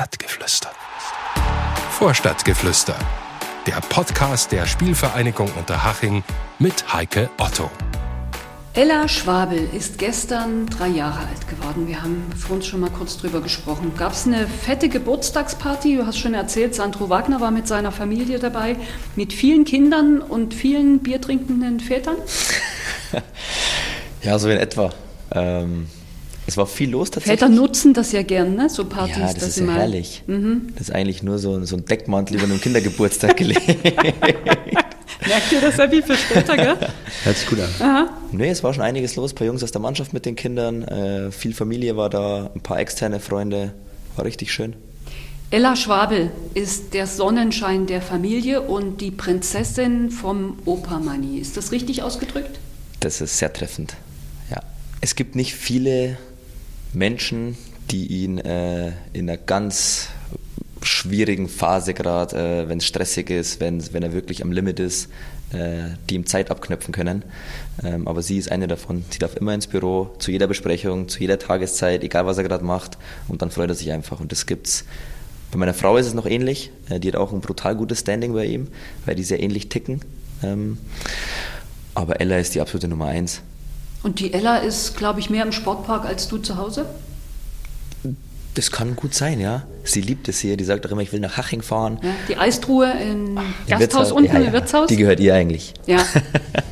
Vorstadtgeflüster. Vorstadtgeflüster. Der Podcast der Spielvereinigung Unterhaching mit Heike Otto. Ella Schwabel ist gestern drei Jahre alt geworden. Wir haben vorhin schon mal kurz drüber gesprochen. Gab es eine fette Geburtstagsparty? Du hast schon erzählt, Sandro Wagner war mit seiner Familie dabei, mit vielen Kindern und vielen biertrinkenden Vätern? ja, so in etwa. Ähm, es war viel los tatsächlich. Väter nutzen das ja gern, ne? so Partys. Ja, das ist ja herrlich. Mhm. Das ist eigentlich nur so, so ein Deckmantel über einem Kindergeburtstag gelegt. Merkt ihr das, Abby, für später, gell? Hört sich gut an. Aha. Nee, es war schon einiges los. Ein paar Jungs aus der Mannschaft mit den Kindern. Äh, viel Familie war da, ein paar externe Freunde. War richtig schön. Ella Schwabel ist der Sonnenschein der Familie und die Prinzessin vom Opermani. Ist das richtig ausgedrückt? Das ist sehr treffend. Ja. Es gibt nicht viele Menschen, die ihn äh, in einer ganz schwierigen Phase gerade, äh, wenn es stressig ist, wenn, wenn er wirklich am Limit ist, äh, die ihm Zeit abknöpfen können. Ähm, aber sie ist eine davon. Sie darf immer ins Büro, zu jeder Besprechung, zu jeder Tageszeit, egal was er gerade macht. Und dann freut er sich einfach. Und das gibt's. Bei meiner Frau ist es noch ähnlich. Äh, die hat auch ein brutal gutes Standing bei ihm, weil die sehr ähnlich ticken. Ähm, aber Ella ist die absolute Nummer eins. Und die Ella ist, glaube ich, mehr im Sportpark als du zu Hause? Das kann gut sein, ja. Sie liebt es hier. Die sagt auch immer, ich will nach Haching fahren. Ja, die Eistruhe im Gasthaus unten ja, ja. im Wirtshaus? Die gehört ihr eigentlich. Ja.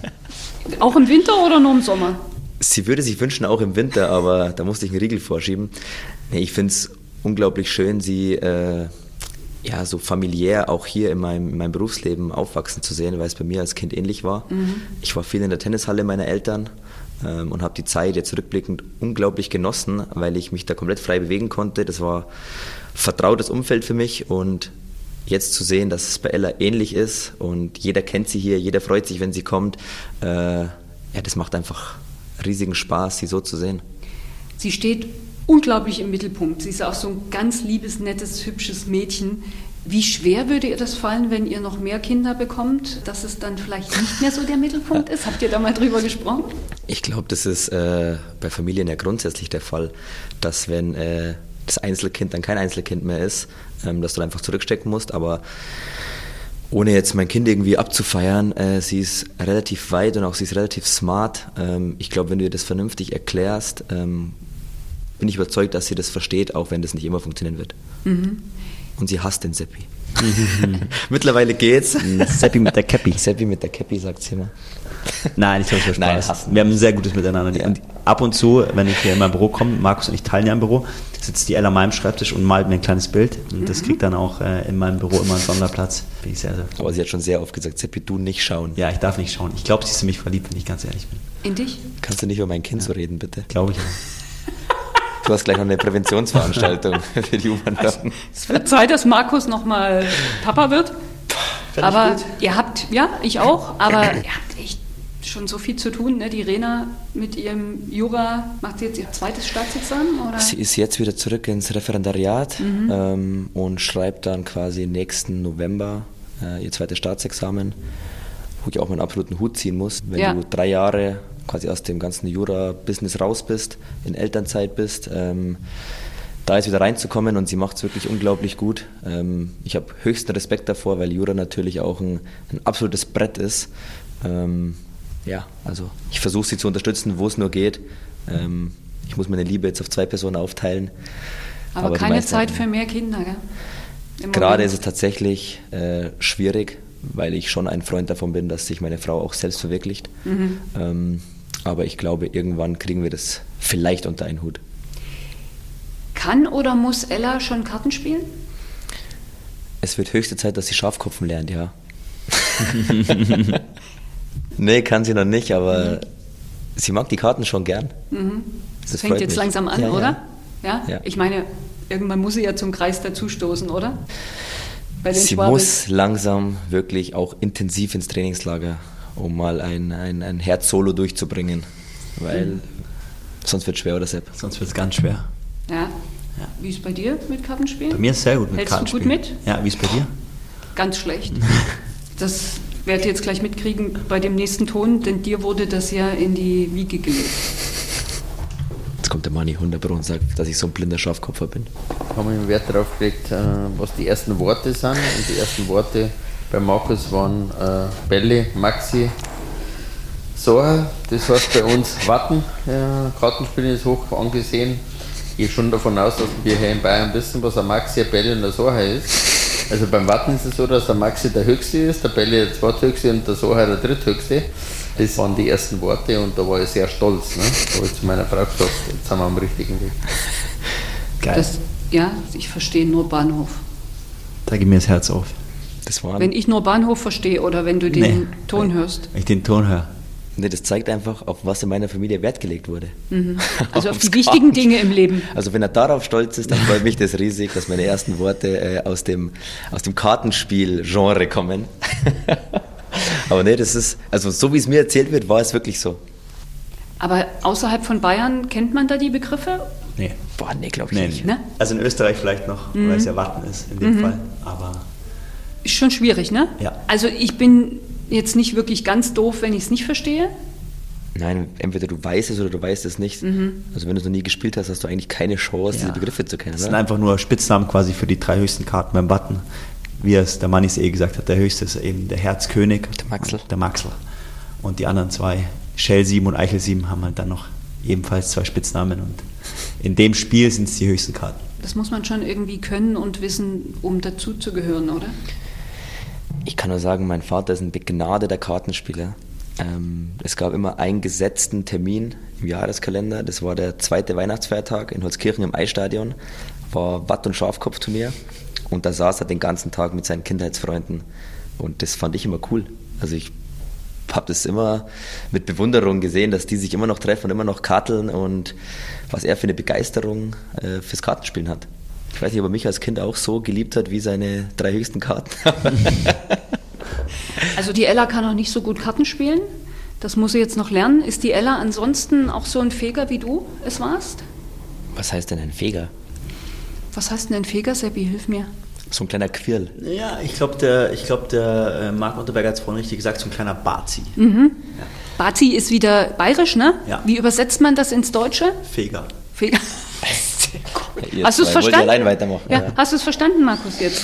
auch im Winter oder nur im Sommer? Sie würde sich wünschen, auch im Winter, aber da musste ich einen Riegel vorschieben. Nee, ich finde es unglaublich schön, sie äh, ja, so familiär auch hier in meinem, in meinem Berufsleben aufwachsen zu sehen, weil es bei mir als Kind ähnlich war. Mhm. Ich war viel in der Tennishalle meiner Eltern und habe die Zeit jetzt rückblickend unglaublich genossen, weil ich mich da komplett frei bewegen konnte. Das war vertrautes Umfeld für mich und jetzt zu sehen, dass es bei Ella ähnlich ist und jeder kennt sie hier, jeder freut sich, wenn sie kommt, äh, ja, das macht einfach riesigen Spaß, sie so zu sehen. Sie steht unglaublich im Mittelpunkt. Sie ist auch so ein ganz liebes, nettes, hübsches Mädchen. Wie schwer würde ihr das fallen, wenn ihr noch mehr Kinder bekommt, dass es dann vielleicht nicht mehr so der Mittelpunkt ist? Habt ihr da mal drüber gesprochen? Ich glaube, das ist äh, bei Familien ja grundsätzlich der Fall, dass wenn äh, das Einzelkind dann kein Einzelkind mehr ist, ähm, dass du einfach zurückstecken musst. Aber ohne jetzt mein Kind irgendwie abzufeiern, äh, sie ist relativ weit und auch sie ist relativ smart. Ähm, ich glaube, wenn du ihr das vernünftig erklärst, ähm, bin ich überzeugt, dass sie das versteht, auch wenn das nicht immer funktionieren wird. Mhm und sie hasst den Seppi. Mittlerweile geht's. Seppi mit der Cappy. Seppi mit der Cappy, sagt sie immer. Nein, ich glaube, es war Spaß. Nein, wir haben ein sehr gutes Miteinander. Ja. Und ab und zu, wenn ich hier in mein Büro komme, Markus und ich teilen ja im Büro, sitzt die Ella an meinem Schreibtisch und malt mir ein kleines Bild. Und mhm. das kriegt dann auch äh, in meinem Büro immer einen Sonderplatz. Bin ich sehr, sehr Aber sie hat schon sehr oft gesagt, Seppi, du nicht schauen. Ja, ich darf nicht schauen. Ich glaube, sie ist in mich verliebt, wenn ich ganz ehrlich bin. In dich? Kannst du nicht über mein Kind ja. so reden, bitte? Glaube ich auch. Du hast gleich noch eine Präventionsveranstaltung für die U-Bahn. Es wird Zeit, dass Markus nochmal Papa wird. Find aber ihr habt, ja, ich auch, aber ihr habt echt schon so viel zu tun. Ne? Die Rena mit ihrem Jura, macht sie jetzt ihr zweites Staatsexamen? Oder? Sie ist jetzt wieder zurück ins Referendariat mhm. ähm, und schreibt dann quasi nächsten November äh, ihr zweites Staatsexamen, wo ich auch meinen absoluten Hut ziehen muss. Wenn ja. du drei Jahre quasi aus dem ganzen Jura-Business raus bist, in Elternzeit bist, ähm, da jetzt wieder reinzukommen und sie macht es wirklich unglaublich gut. Ähm, ich habe höchsten Respekt davor, weil Jura natürlich auch ein, ein absolutes Brett ist. Ähm, ja, also ich versuche sie zu unterstützen, wo es nur geht. Ähm, ich muss meine Liebe jetzt auf zwei Personen aufteilen. Aber, Aber keine Zeit für mehr Kinder, gell? Gerade ist es tatsächlich äh, schwierig, weil ich schon ein Freund davon bin, dass sich meine Frau auch selbst verwirklicht. Mhm. Aber ich glaube, irgendwann kriegen wir das vielleicht unter einen Hut. Kann oder muss Ella schon Karten spielen? Es wird höchste Zeit, dass sie Schafkopfen lernt, ja. nee, kann sie noch nicht, aber mhm. sie mag die Karten schon gern. Mhm. Das, das fängt jetzt mich. langsam an, ja, oder? Ja. ja. Ich meine, irgendwann muss sie ja zum Kreis dazustoßen, oder? sie Schwabels. muss langsam wirklich auch intensiv ins Trainingslager um mal ein, ein, ein Herz-Solo durchzubringen. Weil mhm. sonst wird es schwer, oder Sepp? Sonst wird es ganz schwer. Ja. ja. Wie ist es bei dir mit Kartenspielen? Bei mir ist es sehr gut mit Hältst Kartenspielen. Hältst du gut mit? Ja, wie ist es bei dir? Ganz schlecht. das werdet ihr jetzt gleich mitkriegen bei dem nächsten Ton, denn dir wurde das ja in die Wiege gelegt. kommt der Manni 100 Pro und sagt, dass ich so ein blinder Schafkopfer bin. Haben wir Wert darauf gelegt, äh, was die ersten Worte sind. Und die ersten Worte bei Markus waren äh, Bälle, Maxi, Soha. Das heißt bei uns Watten. Ja, Kartenspielen ist hoch angesehen. Ich gehe schon davon aus, dass wir hier in Bayern wissen, was ein Maxi, ein Bälle und ein Soha ist. Also beim Watten ist es so, dass der Maxi der höchste ist, der Bälle der zweithöchste und der Soha der dritthöchste. Das waren die ersten Worte und da war ich sehr stolz. Ne? Da habe ich zu meiner Frau gesagt, jetzt sind wir am richtigen Weg. Geil. Das, ja, ich verstehe nur Bahnhof. Da geht mir das Herz auf. Das wenn ich nur Bahnhof verstehe oder wenn du den nee, Ton hörst. Wenn ich den Ton höre. Nee, das zeigt einfach, auf was in meiner Familie Wert gelegt wurde. Mhm. Also auf die wichtigen Dinge im Leben. Also wenn er darauf stolz ist, dann freut mich das riesig, dass meine ersten Worte äh, aus dem, aus dem Kartenspiel-Genre kommen. Aber nee, das ist, also so wie es mir erzählt wird, war es wirklich so. Aber außerhalb von Bayern kennt man da die Begriffe? Nee. Boah, nee, glaube ich nee. nicht. Ne? Also in Österreich vielleicht noch, mhm. weil es ja Watten ist in dem mhm. Fall. Aber. Ist schon schwierig, ne? Ja. Also ich bin jetzt nicht wirklich ganz doof, wenn ich es nicht verstehe. Nein, entweder du weißt es oder du weißt es nicht. Mhm. Also wenn du es noch nie gespielt hast, hast du eigentlich keine Chance, ja. diese Begriffe zu kennen. Das sind einfach nur Spitznamen quasi für die drei höchsten Karten beim Button wie es der Mannis eh gesagt hat, der höchste ist eben der Herzkönig. Der Maxel. Der Maxel. Und die anderen zwei, Shell 7 und Eichel 7, haben halt dann noch ebenfalls zwei Spitznamen. Und in dem Spiel sind es die höchsten Karten. Das muss man schon irgendwie können und wissen, um dazu zu gehören, oder? Ich kann nur sagen, mein Vater ist ein begnadeter Kartenspieler. Ähm, es gab immer einen gesetzten Termin im Jahreskalender. Das war der zweite Weihnachtsfeiertag in Holzkirchen im Eisstadion. War Watt- und Schafkopfturnier. Und da saß er den ganzen Tag mit seinen Kindheitsfreunden. Und das fand ich immer cool. Also ich habe das immer mit Bewunderung gesehen, dass die sich immer noch treffen und immer noch karteln und was er für eine Begeisterung äh, fürs Kartenspielen hat. Ich weiß nicht, ob er mich als Kind auch so geliebt hat wie seine drei höchsten Karten. also die Ella kann auch nicht so gut Karten spielen. Das muss sie jetzt noch lernen. Ist die Ella ansonsten auch so ein Feger, wie du es warst? Was heißt denn ein Feger? Was heißt denn ein Feger, Seppi? Hilf mir. So ein kleiner Quirl. Ja, ich glaube, der, ich glaub, der äh, Marc Unterberger hat es vorhin richtig gesagt, so ein kleiner Bazi. Mhm. Ja. Bazi ist wieder bayerisch, ne? Ja. Wie übersetzt man das ins Deutsche? Feger. Feger. Ja, Hast du es verstanden? Allein weitermachen, ja. ja. Hast du es verstanden, Markus, jetzt?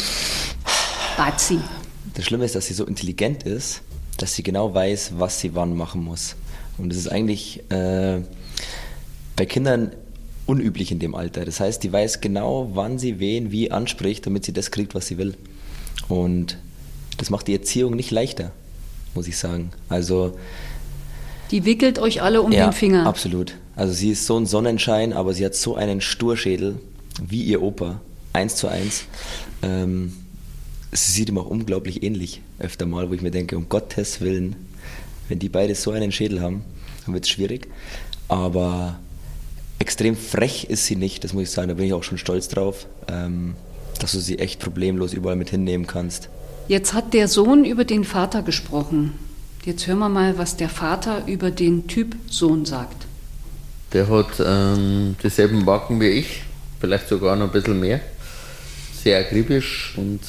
Bazi. Das Schlimme ist, dass sie so intelligent ist, dass sie genau weiß, was sie wann machen muss. Und das ist eigentlich äh, bei Kindern unüblich in dem Alter. Das heißt, die weiß genau, wann sie wen wie anspricht, damit sie das kriegt, was sie will. Und das macht die Erziehung nicht leichter, muss ich sagen. Also die wickelt euch alle um ja, den Finger. Absolut. Also sie ist so ein Sonnenschein, aber sie hat so einen Sturschädel wie ihr Opa, eins zu eins. Ähm, sie sieht ihm auch unglaublich ähnlich öfter mal, wo ich mir denke, um Gottes Willen, wenn die beide so einen Schädel haben, dann wird es schwierig. Aber extrem frech ist sie nicht, das muss ich sagen, da bin ich auch schon stolz drauf, ähm, dass du sie echt problemlos überall mit hinnehmen kannst. Jetzt hat der Sohn über den Vater gesprochen. Jetzt hören wir mal, was der Vater über den Typ Sohn sagt. Der hat ähm, dieselben Marken wie ich, vielleicht sogar noch ein bisschen mehr. Sehr akribisch und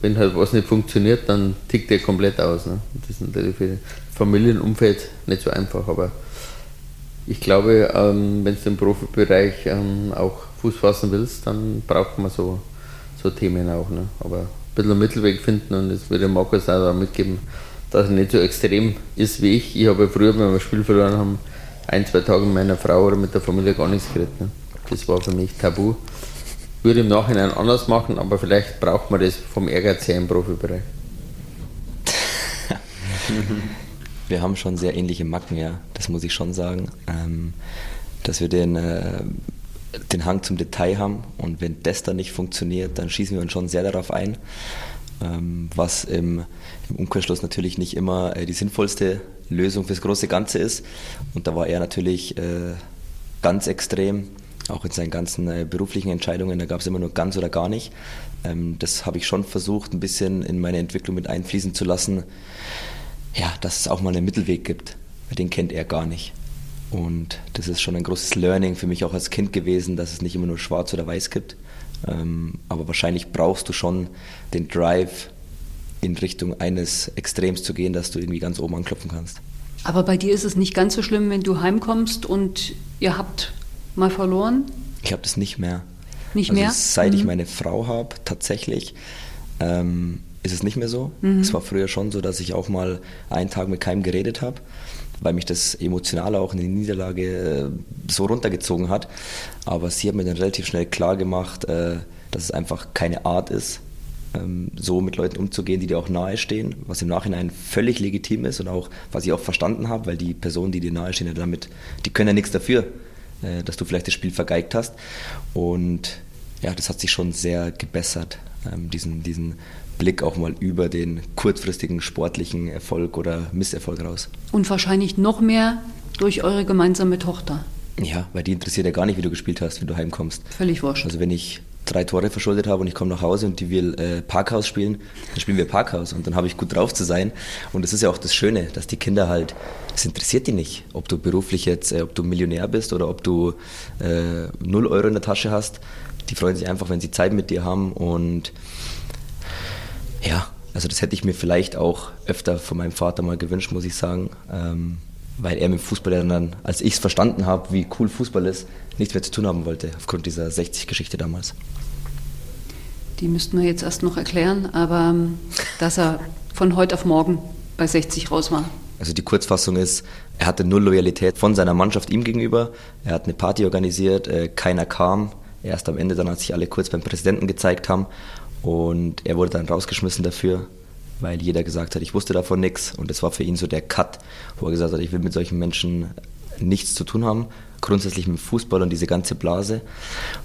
wenn halt was nicht funktioniert, dann tickt er komplett aus. Ne? Das ist natürlich für das Familienumfeld nicht so einfach, aber ich glaube, ähm, wenn du im Profibereich ähm, auch Fuß fassen willst, dann braucht man so, so Themen auch. Ne? Aber ein bisschen Mittelweg finden und das würde Markus auch mitgeben, dass er nicht so extrem ist wie ich. Ich habe früher, wenn wir Spiel verloren haben, ein, zwei Tage mit meiner Frau oder mit der Familie gar nichts geredet. Ne? Das war für mich tabu. Würde im Nachhinein anders machen, aber vielleicht braucht man das vom Ehrgeiz her im Profibereich. wir haben schon sehr ähnliche Macken, ja. Das muss ich schon sagen. Ähm, dass wir den, äh, den Hang zum Detail haben und wenn das dann nicht funktioniert, dann schießen wir uns schon sehr darauf ein. Ähm, was im, im, Umkehrschluss natürlich nicht immer äh, die sinnvollste Lösung fürs große Ganze ist. Und da war er natürlich äh, ganz extrem, auch in seinen ganzen äh, beruflichen Entscheidungen, da gab es immer nur ganz oder gar nicht. Ähm, das habe ich schon versucht, ein bisschen in meine Entwicklung mit einfließen zu lassen ja, dass es auch mal einen Mittelweg gibt. Den kennt er gar nicht. Und das ist schon ein großes Learning für mich auch als Kind gewesen, dass es nicht immer nur schwarz oder weiß gibt. Ähm, aber wahrscheinlich brauchst du schon den Drive in Richtung eines Extrems zu gehen, dass du irgendwie ganz oben anklopfen kannst. Aber bei dir ist es nicht ganz so schlimm, wenn du heimkommst und ihr habt mal verloren? Ich habe das nicht mehr. Nicht also mehr? Seit mhm. ich meine Frau habe, tatsächlich, ähm, ist es nicht mehr so. Mhm. Es war früher schon so, dass ich auch mal einen Tag mit keinem geredet habe, weil mich das emotional auch in die Niederlage äh, so runtergezogen hat. Aber sie hat mir dann relativ schnell klar gemacht, äh, dass es einfach keine Art ist, so mit Leuten umzugehen, die dir auch nahe stehen, was im Nachhinein völlig legitim ist und auch, was ich auch verstanden habe, weil die Personen, die dir nahe stehen, damit, die können ja nichts dafür, äh, dass du vielleicht das Spiel vergeigt hast. Und ja, das hat sich schon sehr gebessert, ähm, diesen, diesen Blick auch mal über den kurzfristigen sportlichen Erfolg oder Misserfolg raus. Und wahrscheinlich noch mehr durch eure gemeinsame Tochter. Ja, weil die interessiert ja gar nicht, wie du gespielt hast, wenn du heimkommst. Völlig wurscht. Also wenn ich drei Tore verschuldet habe und ich komme nach Hause und die will äh, Parkhaus spielen, dann spielen wir Parkhaus und dann habe ich gut drauf zu sein. Und das ist ja auch das Schöne, dass die Kinder halt, es interessiert die nicht, ob du beruflich jetzt, äh, ob du Millionär bist oder ob du äh, 0 Euro in der Tasche hast. Die freuen sich einfach, wenn sie Zeit mit dir haben und ja, also das hätte ich mir vielleicht auch öfter von meinem Vater mal gewünscht, muss ich sagen. Ähm, weil er mit Fußball dann, als ich es verstanden habe, wie cool Fußball ist, nichts mehr zu tun haben wollte, aufgrund dieser 60-Geschichte damals. Die müssten wir jetzt erst noch erklären, aber ähm, dass er von heute auf morgen bei 60 raus war. Also die Kurzfassung ist, er hatte null Loyalität von seiner Mannschaft ihm gegenüber. Er hat eine Party organisiert, äh, keiner kam. Erst am Ende dann, als sich alle kurz beim Präsidenten gezeigt haben. Und er wurde dann rausgeschmissen dafür weil jeder gesagt hat, ich wusste davon nichts. Und das war für ihn so der Cut, wo er gesagt hat, ich will mit solchen Menschen nichts zu tun haben. Grundsätzlich mit Fußball und diese ganze Blase.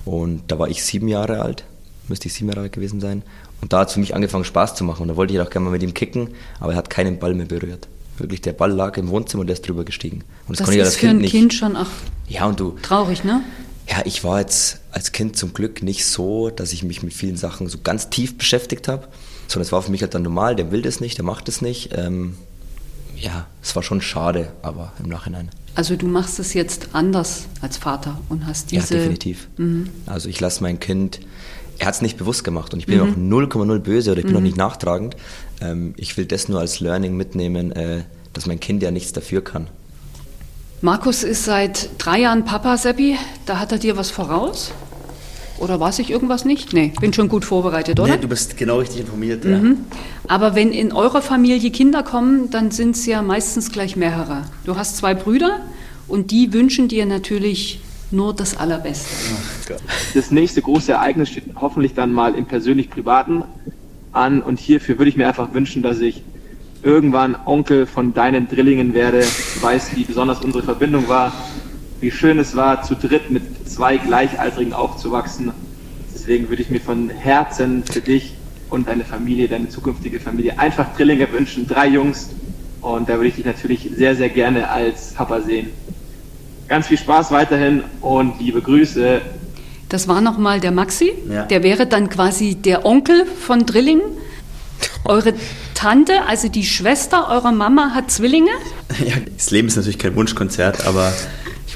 Und da war ich sieben Jahre alt, müsste ich sieben Jahre alt gewesen sein. Und da hat es für mich angefangen Spaß zu machen. Und da wollte ich auch gerne mal mit ihm kicken, aber er hat keinen Ball mehr berührt. Wirklich, der Ball lag im Wohnzimmer und er ist drüber gestiegen. Und das, das konnte ich als Kind nicht. Kind schon ach, ja, und du, traurig, ne? Ja, ich war jetzt als Kind zum Glück nicht so, dass ich mich mit vielen Sachen so ganz tief beschäftigt habe. Sondern es war für mich halt dann normal, der will das nicht, der macht das nicht. Ähm, ja, es war schon schade, aber im Nachhinein. Also du machst es jetzt anders als Vater und hast diese... Ja, definitiv. Mhm. Also ich lasse mein Kind, er hat es nicht bewusst gemacht und ich bin mhm. auch 0,0 böse oder ich bin mhm. auch nicht nachtragend. Ähm, ich will das nur als Learning mitnehmen, äh, dass mein Kind ja nichts dafür kann. Markus ist seit drei Jahren Papa, Seppi. Da hat er dir was voraus? Oder weiß ich irgendwas nicht? Nee, bin schon gut vorbereitet, oder? Nee, du bist genau richtig informiert, ja. Mhm. Aber wenn in eurer Familie Kinder kommen, dann sind es ja meistens gleich mehrere. Du hast zwei Brüder und die wünschen dir natürlich nur das Allerbeste. Das nächste große Ereignis steht hoffentlich dann mal im persönlich-privaten an und hierfür würde ich mir einfach wünschen, dass ich irgendwann Onkel von deinen Drillingen werde. Du weißt, wie besonders unsere Verbindung war wie schön es war, zu dritt mit zwei Gleichaltrigen aufzuwachsen. Deswegen würde ich mir von Herzen für dich und deine Familie, deine zukünftige Familie einfach Drillinge wünschen, drei Jungs. Und da würde ich dich natürlich sehr, sehr gerne als Papa sehen. Ganz viel Spaß weiterhin und liebe Grüße. Das war nochmal der Maxi. Ja. Der wäre dann quasi der Onkel von Drilling. Eure Tante, also die Schwester eurer Mama, hat Zwillinge? Ja, das Leben ist natürlich kein Wunschkonzert, aber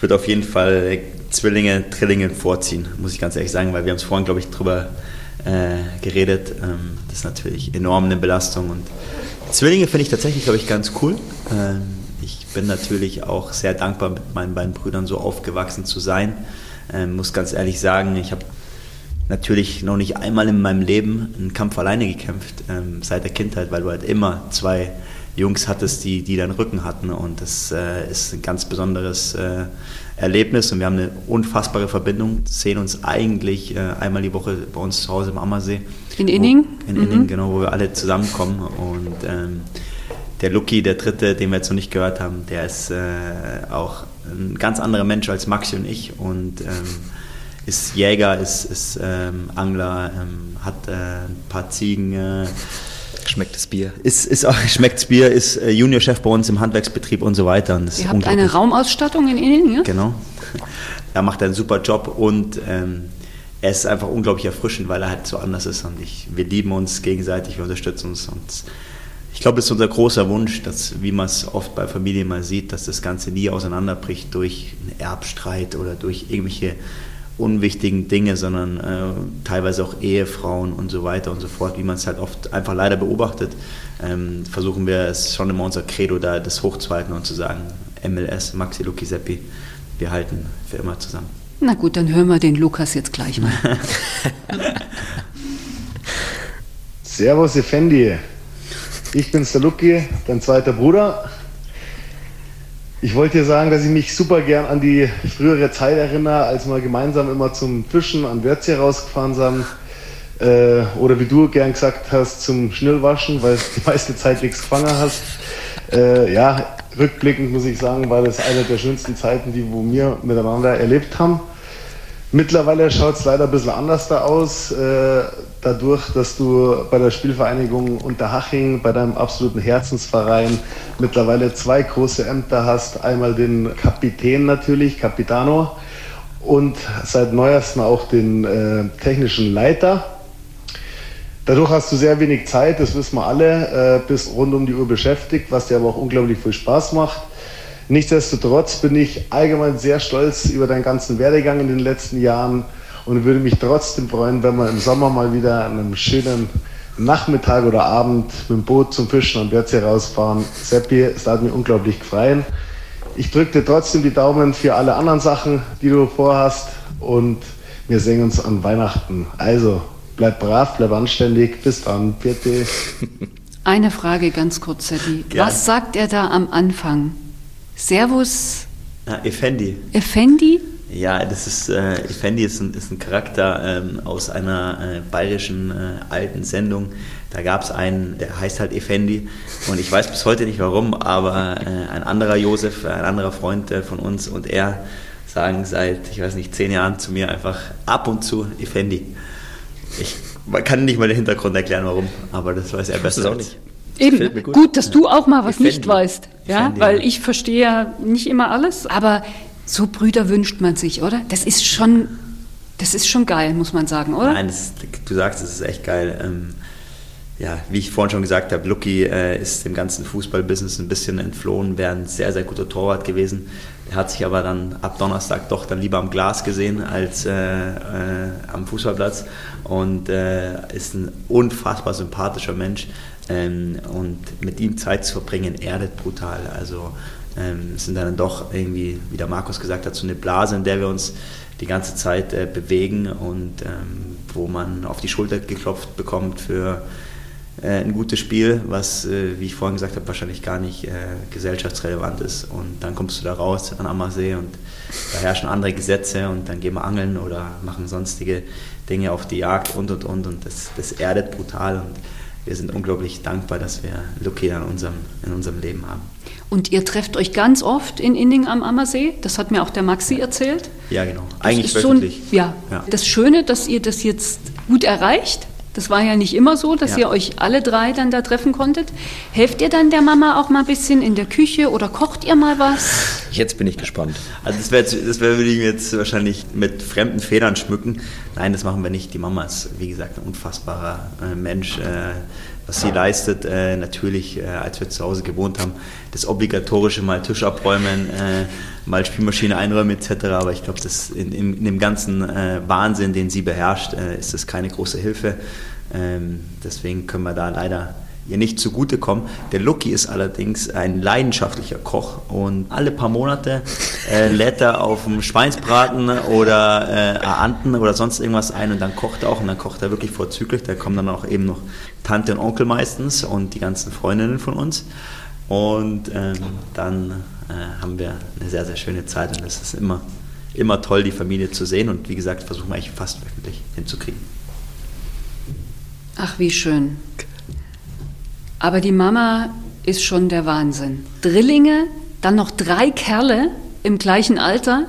würde auf jeden Fall Zwillinge, Trillinge vorziehen, muss ich ganz ehrlich sagen, weil wir haben es vorhin, glaube ich, drüber äh, geredet. Ähm, das ist natürlich enorm eine Belastung und Zwillinge finde ich tatsächlich, glaube ich, ganz cool. Ähm, ich bin natürlich auch sehr dankbar, mit meinen beiden Brüdern so aufgewachsen zu sein. Ähm, muss ganz ehrlich sagen, ich habe natürlich noch nicht einmal in meinem Leben einen Kampf alleine gekämpft, ähm, seit der Kindheit, weil du halt immer zwei Jungs hattest, die, die deinen Rücken hatten. Und das äh, ist ein ganz besonderes äh, Erlebnis und wir haben eine unfassbare Verbindung, sehen uns eigentlich äh, einmal die Woche bei uns zu Hause im Ammersee. In Inning? Wo, in mhm. Inning, genau, wo wir alle zusammenkommen. Und ähm, der Lucky, der dritte, den wir jetzt noch nicht gehört haben, der ist äh, auch ein ganz anderer Mensch als Maxi und ich und ähm, ist Jäger, ist, ist ähm, Angler, ähm, hat äh, ein paar Ziegen äh, Schmecktes Bier. Ist, ist auch, schmecktes Bier, ist äh, Juniorchef bei uns im Handwerksbetrieb und so weiter. Und Ihr habt eine Raumausstattung in Ihnen, ja? Genau. Er macht einen super Job und ähm, er ist einfach unglaublich erfrischend, weil er halt so anders ist. Und ich, wir lieben uns gegenseitig, wir unterstützen uns. Und ich glaube, das ist unser großer Wunsch, dass, wie man es oft bei Familien mal sieht, dass das Ganze nie auseinanderbricht durch einen Erbstreit oder durch irgendwelche unwichtigen Dinge, sondern äh, teilweise auch Ehefrauen und so weiter und so fort, wie man es halt oft einfach leider beobachtet, ähm, versuchen wir es schon immer unser Credo da, das hochzuhalten und zu sagen, MLS, Maxi Luki Seppi, wir halten für immer zusammen. Na gut, dann hören wir den Lukas jetzt gleich mal. Servus, Effendi. Ich bin's, der Luki, dein zweiter Bruder. Ich wollte dir sagen, dass ich mich super gern an die frühere Zeit erinnere, als wir gemeinsam immer zum Fischen an Wörthsee rausgefahren sind. Äh, oder wie du gern gesagt hast, zum Schnellwaschen, weil du die meiste Zeit nichts gefangen hast. Äh, ja, rückblickend muss ich sagen, war das eine der schönsten Zeiten, die wir miteinander erlebt haben. Mittlerweile schaut es leider ein bisschen anders da aus. Äh, dadurch, dass du bei der Spielvereinigung Unterhaching, bei deinem absoluten Herzensverein, mittlerweile zwei große Ämter hast. Einmal den Kapitän natürlich, Capitano, und seit neuestem auch den äh, technischen Leiter. Dadurch hast du sehr wenig Zeit, das wissen wir alle, äh, bist rund um die Uhr beschäftigt, was dir aber auch unglaublich viel Spaß macht. Nichtsdestotrotz bin ich allgemein sehr stolz über deinen ganzen Werdegang in den letzten Jahren und würde mich trotzdem freuen, wenn wir im Sommer mal wieder an einem schönen Nachmittag oder Abend mit dem Boot zum Fischen am Wörthsee rausfahren. Seppi, es hat mich unglaublich gefreut. Ich drücke dir trotzdem die Daumen für alle anderen Sachen, die du vorhast und wir sehen uns an Weihnachten. Also, bleib brav, bleib anständig. Bis dann. Bitte. Eine Frage ganz kurz, Seppi. Was sagt er da am Anfang? Servus. Na, Effendi. Effendi? Ja, das ist, äh, Effendi ist ein, ist ein Charakter ähm, aus einer äh, bayerischen äh, alten Sendung. Da gab es einen, der heißt halt Effendi und ich weiß bis heute nicht warum, aber äh, ein anderer Josef, ein anderer Freund äh, von uns und er sagen seit, ich weiß nicht, zehn Jahren zu mir einfach ab und zu Effendi. Ich man kann nicht mal den Hintergrund erklären, warum, aber das weiß er besser. auch nicht. Eben, gut. gut. dass du auch mal was Effendi. nicht weißt. Ja, Effendi, weil ich verstehe ja nicht immer alles, aber so Brüder wünscht man sich, oder? Das ist schon, das ist schon geil, muss man sagen, oder? Nein, das, du sagst, es ist echt geil. Ähm, ja, wie ich vorhin schon gesagt habe, Lucky äh, ist dem ganzen Fußballbusiness ein bisschen entflohen, wäre ein sehr, sehr guter Torwart gewesen. Er hat sich aber dann ab Donnerstag doch dann lieber am Glas gesehen als äh, äh, am Fußballplatz und äh, ist ein unfassbar sympathischer Mensch. Ähm, und mit ihm Zeit zu verbringen erdet brutal. Also ähm, sind dann doch irgendwie, wie der Markus gesagt hat, so eine Blase, in der wir uns die ganze Zeit äh, bewegen und ähm, wo man auf die Schulter geklopft bekommt für äh, ein gutes Spiel, was, äh, wie ich vorhin gesagt habe, wahrscheinlich gar nicht äh, gesellschaftsrelevant ist. Und dann kommst du da raus an Ammersee und da herrschen andere Gesetze und dann gehen wir angeln oder machen sonstige Dinge auf die Jagd und und und und das, das erdet brutal und wir sind unglaublich dankbar, dass wir Lucky in unserem, in unserem Leben haben. Und ihr trefft euch ganz oft in Inning am Ammersee. Das hat mir auch der Maxi erzählt. Ja, genau. Eigentlich wöchentlich. So ja. ja. Das Schöne, dass ihr das jetzt gut erreicht. Das war ja nicht immer so, dass ja. ihr euch alle drei dann da treffen konntet. Helft ihr dann der Mama auch mal ein bisschen in der Küche oder kocht ihr mal was? Jetzt bin ich gespannt. Also das wäre, das wär, würde ich jetzt wahrscheinlich mit fremden Federn schmücken. Nein, das machen wir nicht. Die Mama ist, wie gesagt, ein unfassbarer äh, Mensch. Äh, was sie leistet. Äh, natürlich, äh, als wir zu Hause gewohnt haben, das obligatorische mal Tisch abräumen, äh, mal Spielmaschine einräumen etc. Aber ich glaube, in, in, in, dem ganzen äh, Wahnsinn, den sie beherrscht, äh, ist das keine große Hilfe. Ähm, deswegen können wir da leider ihr nicht zugutekommen. Der Lucky ist allerdings ein leidenschaftlicher Koch und alle paar Monate äh, lädt er auf dem Schweinsbraten oder äh, Anten oder sonst irgendwas ein und dann kocht er auch und dann kocht er wirklich vorzüglich. Da kommen dann auch eben noch Tante und Onkel meistens und die ganzen Freundinnen von uns. Und ähm, dann äh, haben wir eine sehr, sehr schöne Zeit und es ist immer, immer toll, die Familie zu sehen und wie gesagt, versuchen wir eigentlich fast wöchentlich hinzukriegen. Ach, wie schön. Aber die Mama ist schon der Wahnsinn. Drillinge, dann noch drei Kerle im gleichen Alter.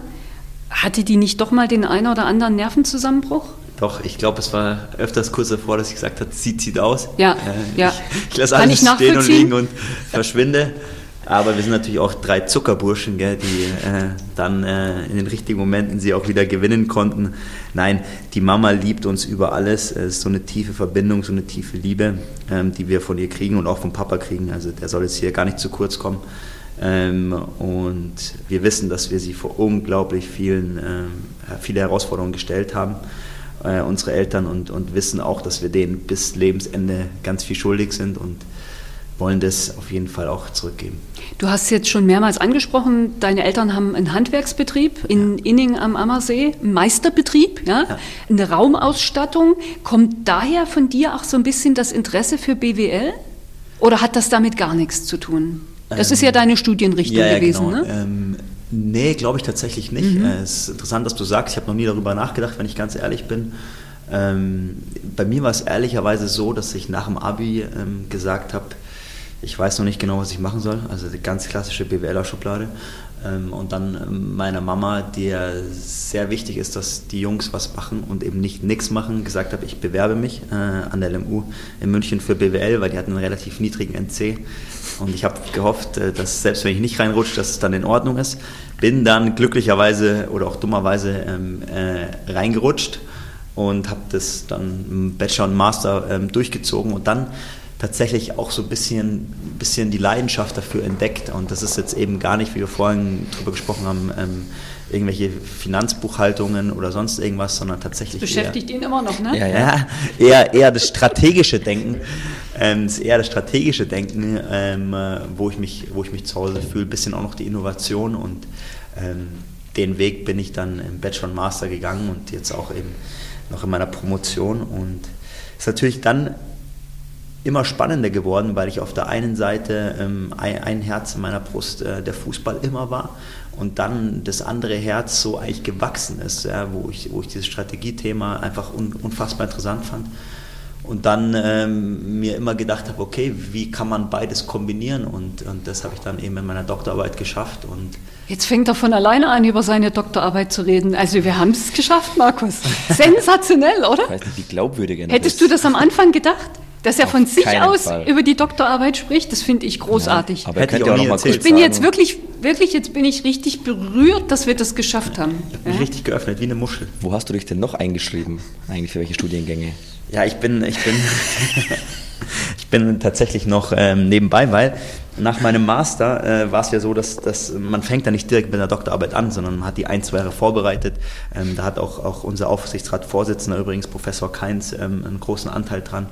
Hatte die nicht doch mal den einen oder anderen Nervenzusammenbruch? Doch, ich glaube, es war öfters kurz davor, dass ich gesagt habe, sie zieht aus. Ja, äh, ja. Ich, ich lasse alles stehen und liegen und verschwinde. Aber wir sind natürlich auch drei Zuckerburschen, gell, die äh, dann äh, in den richtigen Momenten sie auch wieder gewinnen konnten. Nein, die Mama liebt uns über alles. Es ist so eine tiefe Verbindung, so eine tiefe Liebe, ähm, die wir von ihr kriegen und auch vom Papa kriegen. Also der soll jetzt hier gar nicht zu kurz kommen. Ähm, und wir wissen, dass wir sie vor unglaublich vielen ähm, viele Herausforderungen gestellt haben, äh, unsere Eltern, und, und wissen auch, dass wir denen bis Lebensende ganz viel schuldig sind und wollen das auf jeden Fall auch zurückgeben. Du hast jetzt schon mehrmals angesprochen, deine Eltern haben einen Handwerksbetrieb in ja. Inning am Ammersee, einen Meisterbetrieb, ja? ja? eine Raumausstattung. Kommt daher von dir auch so ein bisschen das Interesse für BWL? Oder hat das damit gar nichts zu tun? Das ähm, ist ja ähm, deine Studienrichtung ja, gewesen, genau. ne? Ähm, nee, glaube ich tatsächlich nicht. Mhm. Äh, es ist interessant, dass du sagst, ich habe noch nie darüber nachgedacht, wenn ich ganz ehrlich bin. Ähm, bei mir war es ehrlicherweise so, dass ich nach dem Abi ähm, gesagt habe, ich weiß noch nicht genau, was ich machen soll. Also die ganz klassische BWLer-Schublade. Ähm, und dann ähm, meiner Mama, der sehr wichtig ist, dass die Jungs was machen und eben nicht nichts machen, gesagt habe, ich bewerbe mich äh, an der LMU in München für BWL, weil die hatten einen relativ niedrigen NC. Und ich habe gehofft, äh, dass selbst wenn ich nicht reinrutsche, dass es dann in Ordnung ist. Bin dann glücklicherweise oder auch dummerweise ähm, äh, reingerutscht und habe das dann Bachelor und Master durchgezogen und dann tatsächlich auch so ein bisschen, bisschen die Leidenschaft dafür entdeckt. Und das ist jetzt eben gar nicht, wie wir vorhin drüber gesprochen haben, ähm, irgendwelche Finanzbuchhaltungen oder sonst irgendwas, sondern tatsächlich. Das beschäftigt eher, ihn immer noch, ne? Ja, ja. Eher, eher das strategische Denken. Ähm, ist eher das strategische Denken, ähm, wo, ich mich, wo ich mich zu Hause fühle. Ein bisschen auch noch die Innovation und ähm, den Weg bin ich dann im Bachelor und Master gegangen und jetzt auch eben noch in meiner Promotion. Und ist natürlich dann immer spannender geworden, weil ich auf der einen Seite ähm, ein, ein, Herz in meiner Brust äh, der Fußball immer war und dann das andere Herz so eigentlich gewachsen ist, ja, wo, ich, wo ich dieses Strategiethema einfach un, unfassbar interessant fand. Und dann ähm, mir immer gedacht habe, okay, wie kann man beides kombinieren? Und, und das habe ich dann eben in meiner Doktorarbeit geschafft. Und Jetzt fängt er von alleine an, über seine Doktorarbeit zu reden. Also wir haben es geschafft, Markus. Sensationell, oder? Ich weiß nicht, wie glaubwürdig er Hättest du das am Anfang gedacht? Dass er Auf von sich aus Fall. über die Doktorarbeit spricht, das finde ich großartig. Ja, aber Hätte ich, auch noch mal ich bin sagen. jetzt wirklich, wirklich, jetzt bin ich richtig berührt, dass wir das geschafft haben. Ich habe mich ja? richtig geöffnet, wie eine Muschel. Wo hast du dich denn noch eingeschrieben? Eigentlich für welche Studiengänge? Ja, ich bin, ich bin, ich bin tatsächlich noch ähm, nebenbei, weil nach meinem Master äh, war es ja so, dass, dass man fängt da nicht direkt mit einer Doktorarbeit an, sondern man hat die ein, zwei Jahre vorbereitet. Ähm, da hat auch, auch unser Aufsichtsratsvorsitzender übrigens, Professor Keins, ähm, einen großen Anteil dran.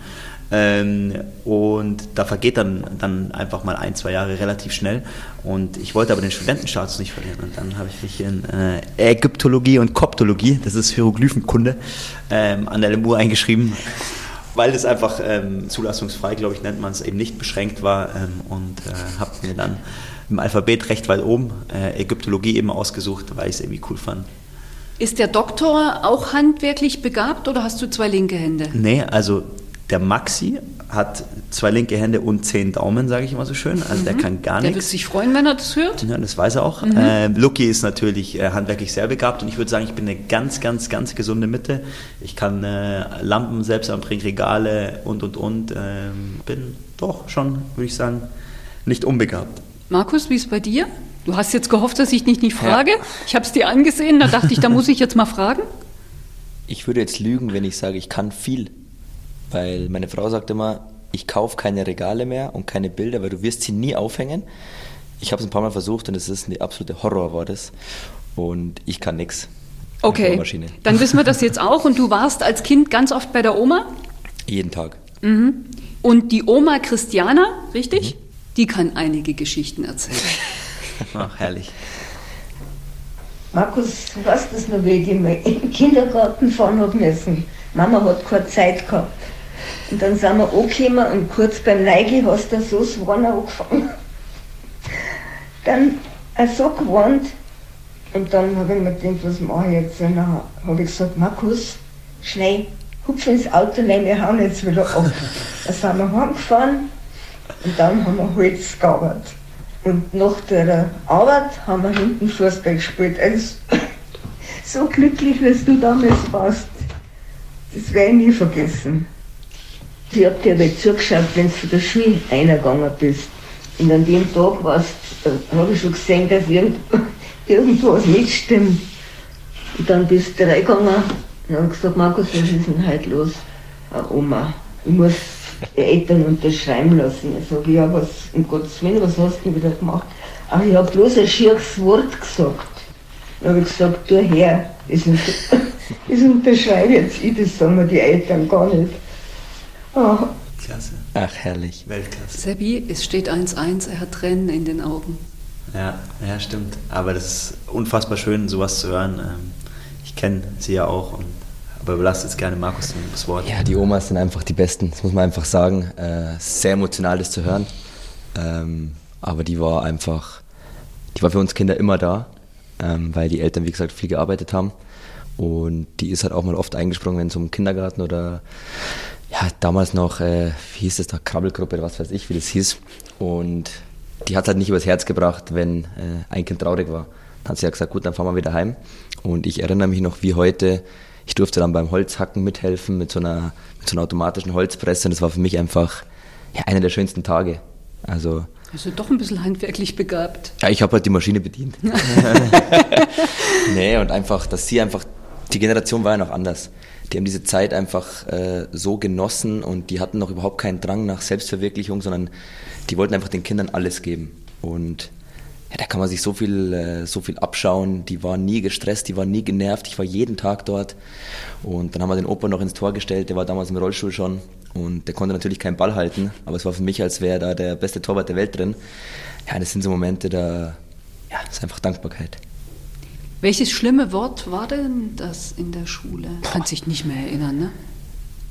Ähm, und da vergeht dann, dann einfach mal ein, zwei Jahre relativ schnell. Und ich wollte aber den Studentenstatus nicht verlieren. Und dann habe ich mich in äh, Ägyptologie und Koptologie, das ist Hieroglyphenkunde, ähm, an der LMU eingeschrieben, weil das einfach ähm, zulassungsfrei, glaube ich, nennt man es, eben nicht beschränkt war. Ähm, und äh, habe mir dann im Alphabet recht weit oben äh, Ägyptologie eben ausgesucht, weil ich es irgendwie cool fand. Ist der Doktor auch handwerklich begabt oder hast du zwei linke Hände? Nee, also der Maxi hat zwei linke Hände und zehn Daumen, sage ich immer so schön. Also mhm. der kann gar nichts. Der wird sich freuen, wenn er das hört. Ja, das weiß er auch. Mhm. Äh, Lucky ist natürlich äh, handwerklich sehr begabt und ich würde sagen, ich bin eine ganz, ganz, ganz gesunde Mitte. Ich kann äh, Lampen selbst anbringen, Regale und, und, und. Ähm, bin doch schon, würde ich sagen, nicht unbegabt. Markus, wie ist es bei dir? Du hast jetzt gehofft, dass ich dich nicht frage. Ja. Ich habe es dir angesehen, da dachte ich, da muss ich jetzt mal fragen. Ich würde jetzt lügen, wenn ich sage, ich kann viel. Weil meine Frau sagt immer, ich kaufe keine Regale mehr und keine Bilder, weil du wirst sie nie aufhängen. Ich habe es ein paar Mal versucht und es ist eine absolute Horror war das. Und ich kann nichts. Okay, dann wissen wir das jetzt auch. Und du warst als Kind ganz oft bei der Oma? Jeden Tag. Mhm. Und die Oma Christiana, richtig? Mhm. Die kann einige Geschichten erzählen. Ach, herrlich. Markus, du weißt das noch, wie ich im Kindergarten fahren habe müssen. Mama hat keine Zeit gehabt. Und dann sind wir angekommen und kurz beim Neige hast du so das Warnen angefangen. Dann er so gewarnt und dann habe ich mir gedacht, was mache ich jetzt? Und dann habe ich gesagt, Markus, schnell, hupf ins Auto rein, wir hauen jetzt wieder ab. dann sind wir heimgefahren und dann haben wir Holz gearbeitet. Und nach der Arbeit haben wir hinten Fußball gespielt. Also, so glücklich, wie du damals warst, das werde ich nie vergessen. Ich habe dir aber zugeschaut, wenn du von der Schule eingegangen bist. Und an dem Tag habe ich schon gesehen, dass irgend, irgendwas nicht stimmt. Und dann bist du reingegangen und habe gesagt, Markus, was ist denn heute los? Oma, ich muss die Eltern unterschreiben lassen. Ich sage, ja, was, um Gottes Willen, was hast du denn wieder gemacht? Ach, ich habe bloß ein schieres Wort gesagt. Dann habe ich gesagt, du das, das unterschreibe jetzt ich, das sagen mir die Eltern gar nicht. Oh, Klasse. Ach, herrlich. Weltklasse. Seppi, es steht 1-1, er hat Tränen in den Augen. Ja, ja, stimmt. Aber das ist unfassbar schön, sowas zu hören. Ähm, ich kenne sie ja auch und aber überlasst jetzt gerne Markus das Wort. Ja, die Omas sind einfach die Besten, das muss man einfach sagen. Äh, sehr emotional, das zu hören. Ähm, aber die war einfach, die war für uns Kinder immer da, ähm, weil die Eltern, wie gesagt, viel gearbeitet haben. Und die ist halt auch mal oft eingesprungen, wenn es um Kindergarten oder damals noch, äh, wie hieß das da, Krabbelgruppe oder was weiß ich, wie das hieß. Und die hat halt nicht übers Herz gebracht, wenn äh, ein Kind traurig war. Dann hat sie ja gesagt, gut, dann fahren wir wieder heim. Und ich erinnere mich noch wie heute, ich durfte dann beim Holzhacken mithelfen mit so einer, mit so einer automatischen Holzpresse und das war für mich einfach ja, einer der schönsten Tage. Also, also doch ein bisschen handwerklich begabt. Ja, ich habe halt die Maschine bedient. nee, und einfach, dass sie einfach, die Generation war ja noch anders. Die haben diese Zeit einfach äh, so genossen und die hatten noch überhaupt keinen Drang nach Selbstverwirklichung, sondern die wollten einfach den Kindern alles geben. Und ja, da kann man sich so viel, äh, so viel abschauen. Die waren nie gestresst, die waren nie genervt. Ich war jeden Tag dort. Und dann haben wir den Opa noch ins Tor gestellt. Der war damals im Rollstuhl schon. Und der konnte natürlich keinen Ball halten. Aber es war für mich, als wäre da der beste Torwart der Welt drin. Ja, das sind so Momente, da ja, ist einfach Dankbarkeit. Welches schlimme Wort war denn das in der Schule? Kann sich nicht mehr erinnern, ne?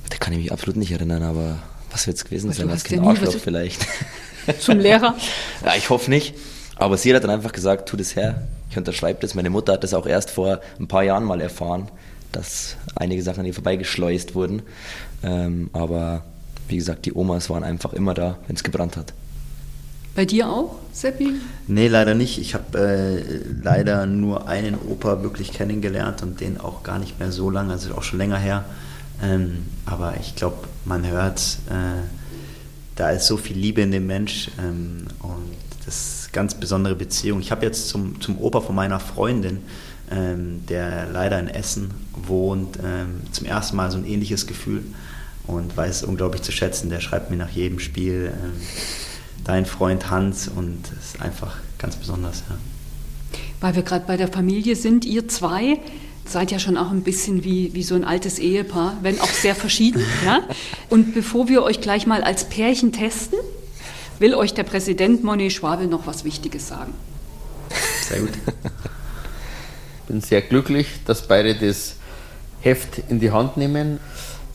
Da kann ich mich absolut nicht erinnern, aber was wird es gewesen sein? Als Kind Arschloch vielleicht. Zum Lehrer? ja, ich hoffe nicht. Aber sie hat dann einfach gesagt, tu das her. Ich unterschreibe das. Meine Mutter hat das auch erst vor ein paar Jahren mal erfahren, dass einige Sachen an ihr vorbeigeschleust wurden. Ähm, aber wie gesagt, die Omas waren einfach immer da, wenn es gebrannt hat. Bei dir auch, Seppi? Nee, leider nicht. Ich habe äh, leider nur einen Opa wirklich kennengelernt und den auch gar nicht mehr so lange, also auch schon länger her. Ähm, aber ich glaube, man hört, äh, da ist so viel Liebe in dem Mensch ähm, und das ist eine ganz besondere Beziehung. Ich habe jetzt zum, zum Opa von meiner Freundin, ähm, der leider in Essen wohnt, ähm, zum ersten Mal so ein ähnliches Gefühl und weiß unglaublich zu schätzen. Der schreibt mir nach jedem Spiel, ähm, dein Freund Hans und es ist einfach ganz besonders. Ja. Weil wir gerade bei der Familie sind, ihr zwei, seid ja schon auch ein bisschen wie, wie so ein altes Ehepaar, wenn auch sehr verschieden. ja? Und bevor wir euch gleich mal als Pärchen testen, will euch der Präsident Monet Schwabel noch was Wichtiges sagen. Sehr gut. Ich bin sehr glücklich, dass beide das Heft in die Hand nehmen.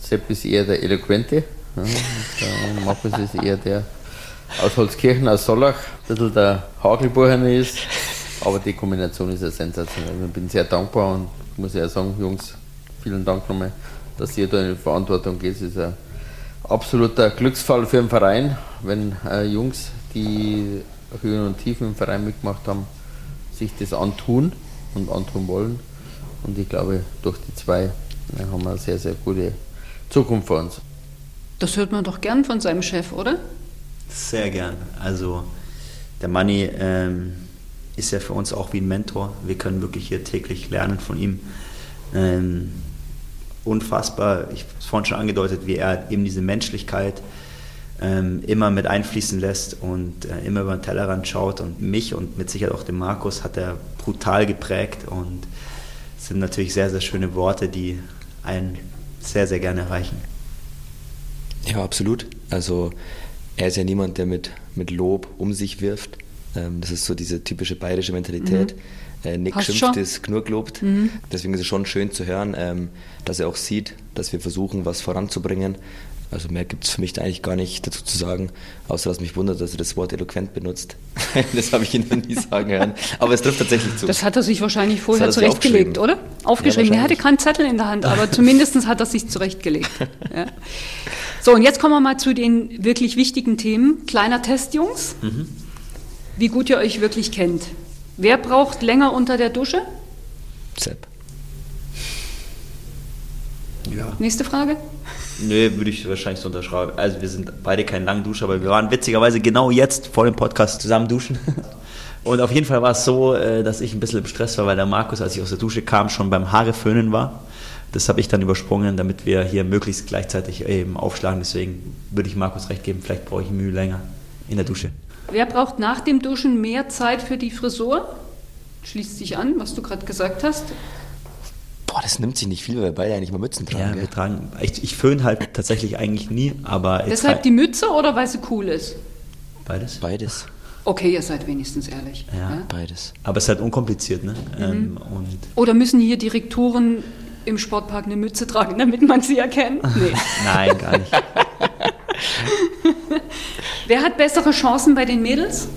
Sepp ist eher der Eloquente. Ja, der Markus ist eher der aus Holzkirchen, aus Sollach, ein bisschen der Hagelbuchene ist. Aber die Kombination ist ja sensationell. Ich bin sehr dankbar und muss ja sagen, Jungs, vielen Dank nochmal, dass ihr da in die Verantwortung geht. Es ist ein absoluter Glücksfall für den Verein, wenn äh, Jungs, die Höhen und Tiefen im Verein mitgemacht haben, sich das antun und antun wollen. Und ich glaube, durch die zwei äh, haben wir eine sehr, sehr gute Zukunft vor uns. Das hört man doch gern von seinem Chef, oder? Sehr gern. Also der Manni ähm, ist ja für uns auch wie ein Mentor. Wir können wirklich hier täglich lernen von ihm. Ähm, unfassbar, ich habe es vorhin schon angedeutet, wie er eben diese Menschlichkeit ähm, immer mit einfließen lässt und äh, immer über den Tellerrand schaut. Und mich und mit Sicherheit auch den Markus hat er brutal geprägt und es sind natürlich sehr, sehr schöne Worte, die einen sehr, sehr gerne erreichen. Ja, absolut. Also er ist ja niemand, der mit, mit Lob um sich wirft. Ähm, das ist so diese typische bayerische Mentalität. Mhm. Äh, Nick Hast schimpft schon? ist nur gelobt. Mhm. Deswegen ist es schon schön zu hören, ähm, dass er auch sieht, dass wir versuchen, was voranzubringen. Also mehr gibt es für mich da eigentlich gar nicht dazu zu sagen, außer dass mich wundert, dass er das Wort eloquent benutzt. das habe ich ihn noch nie sagen hören. Aber es trifft tatsächlich zu. Das hat er sich wahrscheinlich vorher zurechtgelegt, oder? Aufgeschrieben. Ja, er hatte keinen Zettel in der Hand, aber zumindest hat er sich zurechtgelegt. Ja. So, und jetzt kommen wir mal zu den wirklich wichtigen Themen. Kleiner Test, Jungs. Mhm wie gut ihr euch wirklich kennt. Wer braucht länger unter der Dusche? Sepp. Ja. Nächste Frage? Nö, würde ich wahrscheinlich so unterschreiben. Also wir sind beide kein Langduscher, aber wir waren witzigerweise genau jetzt vor dem Podcast zusammen duschen. Und auf jeden Fall war es so, äh, dass ich ein bisschen im Stress war, weil der Markus, als ich aus der Dusche kam, schon beim Haareföhnen war. Das habe ich dann übersprungen, damit wir hier möglichst gleichzeitig eben aufschlagen. Deswegen würde ich Markus recht geben, vielleicht brauche ich Mühe länger in der Dusche. Wer braucht nach dem Duschen mehr Zeit für die Frisur? Schließt sich an, was du gerade gesagt hast. Boah, das nimmt sich nicht viel, weil wir beide eigentlich mal Mützen tragen. Ja, gell? wir tragen. Ich, ich föhne halt tatsächlich eigentlich nie, aber. Deshalb die Mütze oder weil sie cool ist? Beides. Beides. Okay, ihr seid wenigstens ehrlich. Ja. Beides. Aber es ist halt unkompliziert, ne? Ähm, und Oder müssen hier Direktoren im Sportpark eine Mütze tragen, damit man sie erkennt? Nee. nein, gar nicht. Wer hat bessere Chancen bei den Mädels?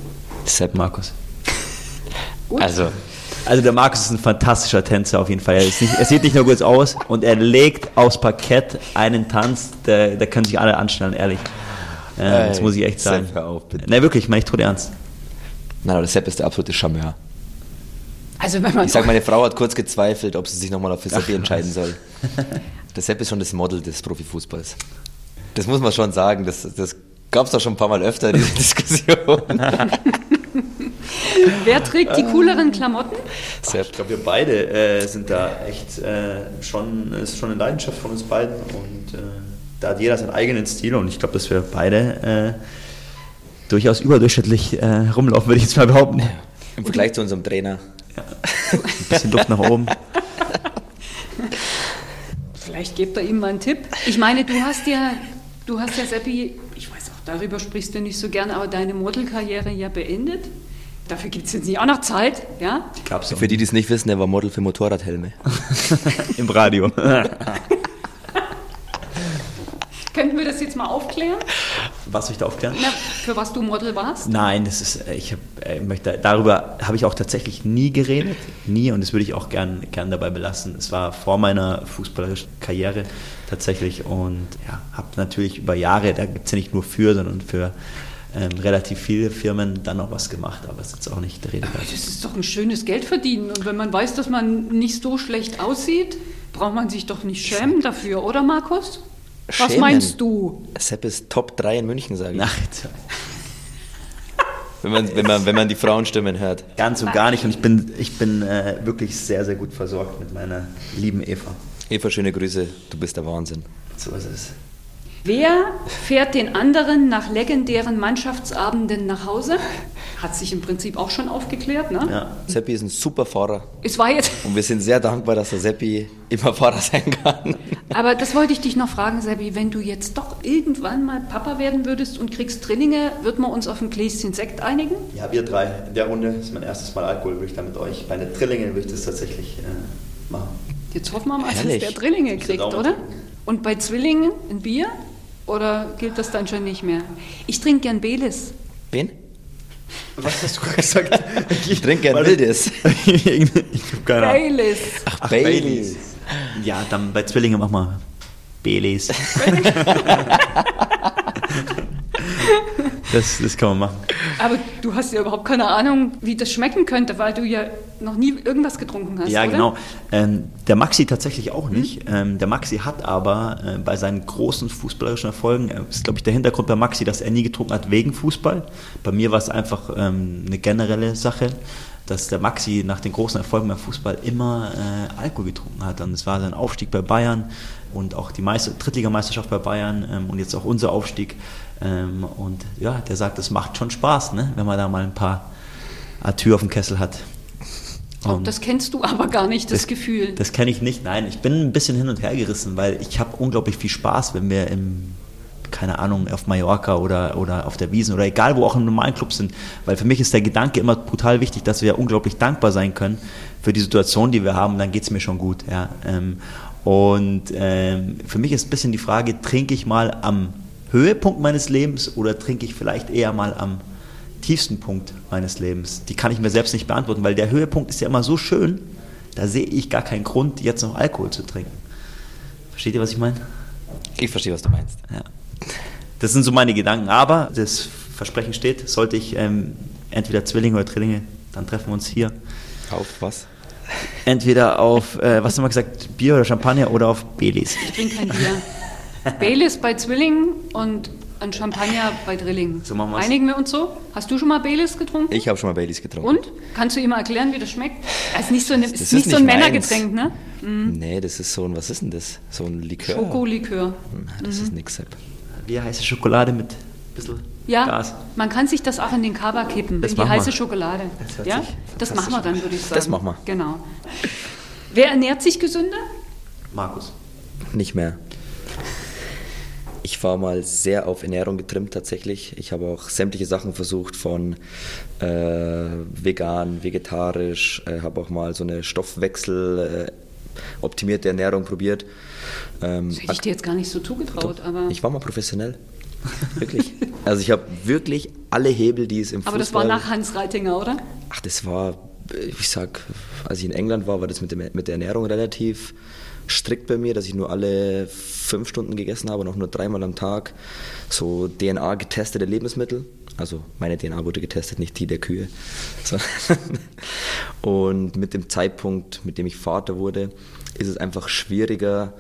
Sepp. Markus. Gut. Also, Also der Markus ist ein fantastischer Tänzer auf jeden Fall. Er, ist nicht, er sieht nicht nur gut aus und er legt aufs Parkett einen Tanz, der, der können sich alle anstellen, ehrlich. Äh, das muss ich echt sagen. Sepp, hör auf, bitte. Ne, wirklich, ich meine ich tot ernst. nein, aber der Sepp ist der absolute Charmeur. Also wenn man Ich sag, meine Frau hat kurz gezweifelt, ob sie sich nochmal auf Seppi entscheiden soll. Der Sepp ist schon das Model des Profifußballs. Das muss man schon sagen. Das, das gab es doch schon ein paar Mal öfter, diese Diskussion. wer trägt die cooleren Klamotten? Sepp. Ich glaube, wir beide äh, sind da echt äh, schon, ist schon eine Leidenschaft von uns beiden und äh, da hat jeder seinen eigenen Stil und ich glaube, dass wir beide äh, durchaus überdurchschnittlich äh, rumlaufen, würde ich jetzt mal behaupten. Im Vergleich zu unserem Trainer. Ein bisschen Luft nach oben. Vielleicht gebt ihr ihm mal einen Tipp. Ich meine, du hast ja, du hast ja Seppi, ich weiß auch, darüber sprichst du nicht so gern, aber deine Modelkarriere ja beendet. Dafür gibt es jetzt nicht auch noch Zeit, ja? Gab's Für die, die es nicht wissen, er war Model für Motorradhelme. im Radio. Könnten wir das jetzt mal aufklären? Was soll ich da aufklären? Na, für was du Model warst? Nein, das ist, äh, ich hab, äh, möchte, darüber habe ich auch tatsächlich nie geredet, nie und das würde ich auch gern, gern dabei belassen. Es war vor meiner fußballerischen Karriere tatsächlich und ja, habe natürlich über Jahre, da gibt es ja nicht nur für, sondern für ähm, relativ viele Firmen dann noch was gemacht, aber es ist jetzt auch nicht der Rede. Das ist doch ein schönes Geld verdienen. Und wenn man weiß, dass man nicht so schlecht aussieht, braucht man sich doch nicht schämen dafür, oder Markus? Was Schämen? meinst du? Sepp ist Top 3 in München, sage ich. Nein, Wenn man, wenn, man, wenn man die Frauenstimmen hört. ganz und gar nicht und ich bin, ich bin äh, wirklich sehr, sehr gut versorgt mit meiner lieben Eva. Eva, schöne Grüße. Du bist der Wahnsinn. So ist es. Wer fährt den anderen nach legendären Mannschaftsabenden nach Hause? Hat sich im Prinzip auch schon aufgeklärt, ne? Ja. Seppi ist ein super Fahrer. Es war jetzt. Und wir sind sehr dankbar, dass der Seppi immer Fahrer sein kann. Aber das wollte ich dich noch fragen, Sebi, wenn du jetzt doch irgendwann mal Papa werden würdest und kriegst Drillinge, wird man uns auf ein Gläschen Sekt einigen? Ja, wir drei. In der Runde ist mein erstes Mal Alkohol, würde ich da mit euch. Bei den Trillingen würde ich das tatsächlich äh, machen. Jetzt hoffen wir mal, dass der Drillinge kriegt, oder? Und bei Zwillingen ein Bier? Oder gilt das dann schon nicht mehr? Ich trinke gern Belis. Wen? Was hast du gerade gesagt? Ich trinke gern Wildes. ich habe keine Ahnung. Baileys. Ach, Ach, Baileys. Baileys. Ja, dann bei Zwillingen mach mal Baileys. das, das kann man machen. Aber du hast ja überhaupt keine Ahnung, wie das schmecken könnte, weil du ja noch nie irgendwas getrunken hast, Ja, oder? genau. Ähm, der Maxi tatsächlich auch nicht. Ähm, der Maxi hat aber äh, bei seinen großen fußballerischen Erfolgen, äh, ist glaube ich der Hintergrund bei Maxi, dass er nie getrunken hat wegen Fußball. Bei mir war es einfach ähm, eine generelle Sache, dass der Maxi nach den großen Erfolgen beim Fußball immer äh, Alkohol getrunken hat. Und es war sein Aufstieg bei Bayern und auch die Meister Drittligameisterschaft bei Bayern ähm, und jetzt auch unser Aufstieg. Ähm, und ja, der sagt, es macht schon Spaß, ne? wenn man da mal ein paar Atür auf dem Kessel hat. Und- das kennst du aber gar nicht, das, Gefühl. das kenne ich nicht, nein. Ich bin ein bisschen hin und her gerissen, weil ich habe unglaublich viel Spaß, wenn wir im, keine Ahnung, auf Mallorca oder, oder auf der Wiesen oder egal wo auch im normalen Club sind. Weil für mich ist der Gedanke immer brutal wichtig, dass wir unglaublich dankbar sein können für die Situation, die wir haben, dann geht es mir schon gut. Ja. Ähm, Und ähm, für mich ist ein bisschen die Frage, trinke ich mal am Höhepunkt meines Lebens oder trinke ich vielleicht eher mal am tiefsten Punkt meines Lebens? Die kann ich mir selbst nicht beantworten, weil der Höhepunkt ist ja immer so schön, da sehe ich gar keinen Grund, jetzt noch Alkohol zu trinken. Versteht ihr, was ich meine? Ich verstehe, was du meinst. Ja. Das sind so meine Gedanken. Aber das Versprechen steht, sollte ich ähm, entweder Zwillinge oder Drillinge, dann treffen wir uns hier. Auf was? Entweder auf, äh, was haben wir gesagt, Bier oder Champagner oder auf Baileys. Ich trinke kein Bier. Baileys bei Zwillingen und ein Champagner bei Drillingen. So machen wir's. Einigen wir uns so? Hast du schon mal Baileys getrunken? Ich habe schon mal Baileys getrunken. Und? Kannst du ihm mal erklären, wie das schmeckt? Das ist nicht so, eine, ist ist nicht so ein nicht Männergetränk, ne? Nee, das ist so ein, was ist denn das? So ein Likör? Schokolikör. Nein, das ist nix, Sepp. Wie heiße Schokolade mit ein bisschen Ja, Gas. man kann sich das auch in den Kaba kippen, Das in die machen wir. heiße Schokolade. Das ja? Das machen wir dann, würde ich sagen. Das machen wir. Genau. Wer ernährt sich gesünder? Markus. Nicht mehr. Ich war mal sehr auf Ernährung getrimmt tatsächlich. Ich habe auch sämtliche Sachen versucht von äh, vegan, vegetarisch, äh, habe auch mal so eine Stoffwechsel äh, optimierte Ernährung probiert. Ähm, das hätte ich dir jetzt gar nicht so zugetraut, aber. Ich war mal professionell. wirklich. Also ich habe wirklich alle Hebel, die es im Fußball... Aber das war nach Hans Reitinger, oder? Ach, das war, ich sag, als ich in England war, war das mit, dem, mit der Ernährung relativ strikt bei mir, dass ich nur alle fünf Stunden gegessen habe und auch nur dreimal am Tag so DNA-getestete Lebensmittel. Also meine DNA wurde getestet, nicht die der Kühe. So. Und mit dem Zeitpunkt, mit dem ich Vater wurde, ist es einfach schwieriger,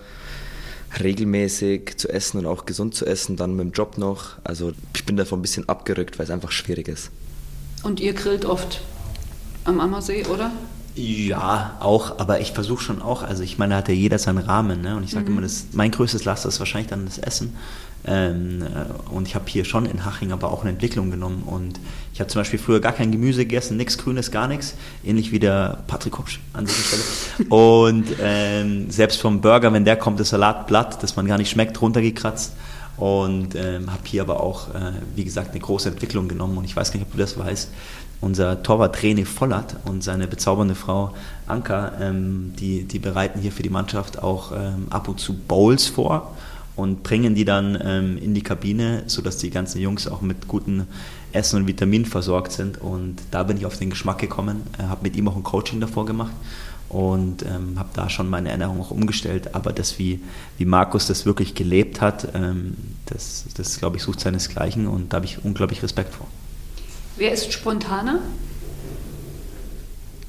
regelmäßig zu essen und auch gesund zu essen, dann mit dem Job noch. Also ich bin davon ein bisschen abgerückt, weil es einfach schwierig ist. Und ihr grillt oft am Ammersee, oder? Ja, auch, aber ich versuche schon auch, also ich meine, da hat ja jeder seinen Rahmen, ne? Und ich sage mhm. immer, das, mein größtes Laster ist wahrscheinlich dann das Essen. Ähm, äh, und ich habe hier schon in Haching aber auch eine Entwicklung genommen. Und ich habe zum Beispiel früher gar kein Gemüse gegessen, nichts Grünes, gar nichts. Ähnlich wie der Patrick Hopsch an dieser Stelle. Und ähm, selbst vom Burger, wenn der kommt, das Salatblatt, das man gar nicht schmeckt, runtergekratzt. Und ähm, habe hier aber auch, äh, wie gesagt, eine große Entwicklung genommen. Und ich weiß gar nicht, ob du das weißt unser Torwart René Vollert und seine bezaubernde Frau Anka, ähm, die, die bereiten hier für die Mannschaft auch ähm, ab und zu Bowls vor und bringen die dann ähm, in die Kabine, sodass die ganzen Jungs auch mit guten Essen und Vitaminen versorgt sind. Und da bin ich auf den Geschmack gekommen, äh, habe mit ihm auch ein Coaching davor gemacht und ähm, habe da schon meine Ernährung auch umgestellt. Aber das, wie, wie Markus das wirklich gelebt hat, ähm, das, das glaube ich, sucht seinesgleichen und da habe ich unglaublich Respekt vor. Wer ist spontaner?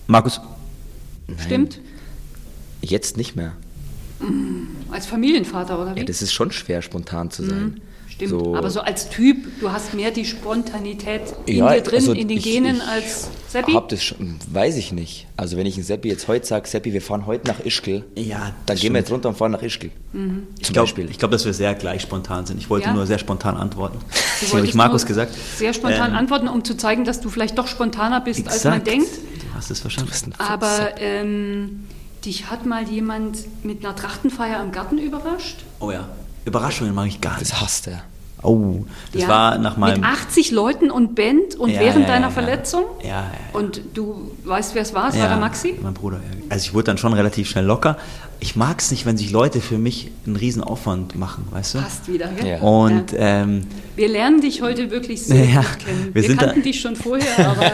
Markus. Nein. Stimmt? Jetzt nicht mehr. Mm, als Familienvater, oder wie? Ja, das ist schon schwer, spontan zu sein. Mhm. Stimmt, so. aber so als Typ, du hast mehr die Spontanität in ja, dir drin, also in den ich, Genen ich als Seppi? Hab das schon, weiß ich nicht. Also wenn ich ein Seppi jetzt heute sage, Seppi, wir fahren heute nach Ischgl, ja, dann gehen wir jetzt runter und fahren nach Ischgl. Mhm. Ich glaube, glaub, dass wir sehr gleich spontan sind. Ich wollte ja? nur sehr spontan antworten. Das habe ich Markus gesagt. Sehr spontan ähm, antworten, um zu zeigen, dass du vielleicht doch spontaner bist, exakt. als man denkt. Du hast es verstanden. Aber ähm, dich hat mal jemand mit einer Trachtenfeier am Garten überrascht? Oh ja. Überraschungen mache ich gar nicht. Das hasst er. Oh, das ja, war nach meinem. Mit 80 Leuten und Band und ja, während ja, deiner Verletzung? Ja, ja, Und du weißt, wer es war? Es war der Maxi? Mein Bruder, Also ich wurde dann schon relativ schnell locker. Ich mag es nicht, wenn sich Leute für mich einen riesen Aufwand machen, weißt du? Passt wieder, gell? Und ähm, wir lernen dich heute wirklich sehr gut kennen. Wir, wir kannten da, dich schon vorher, aber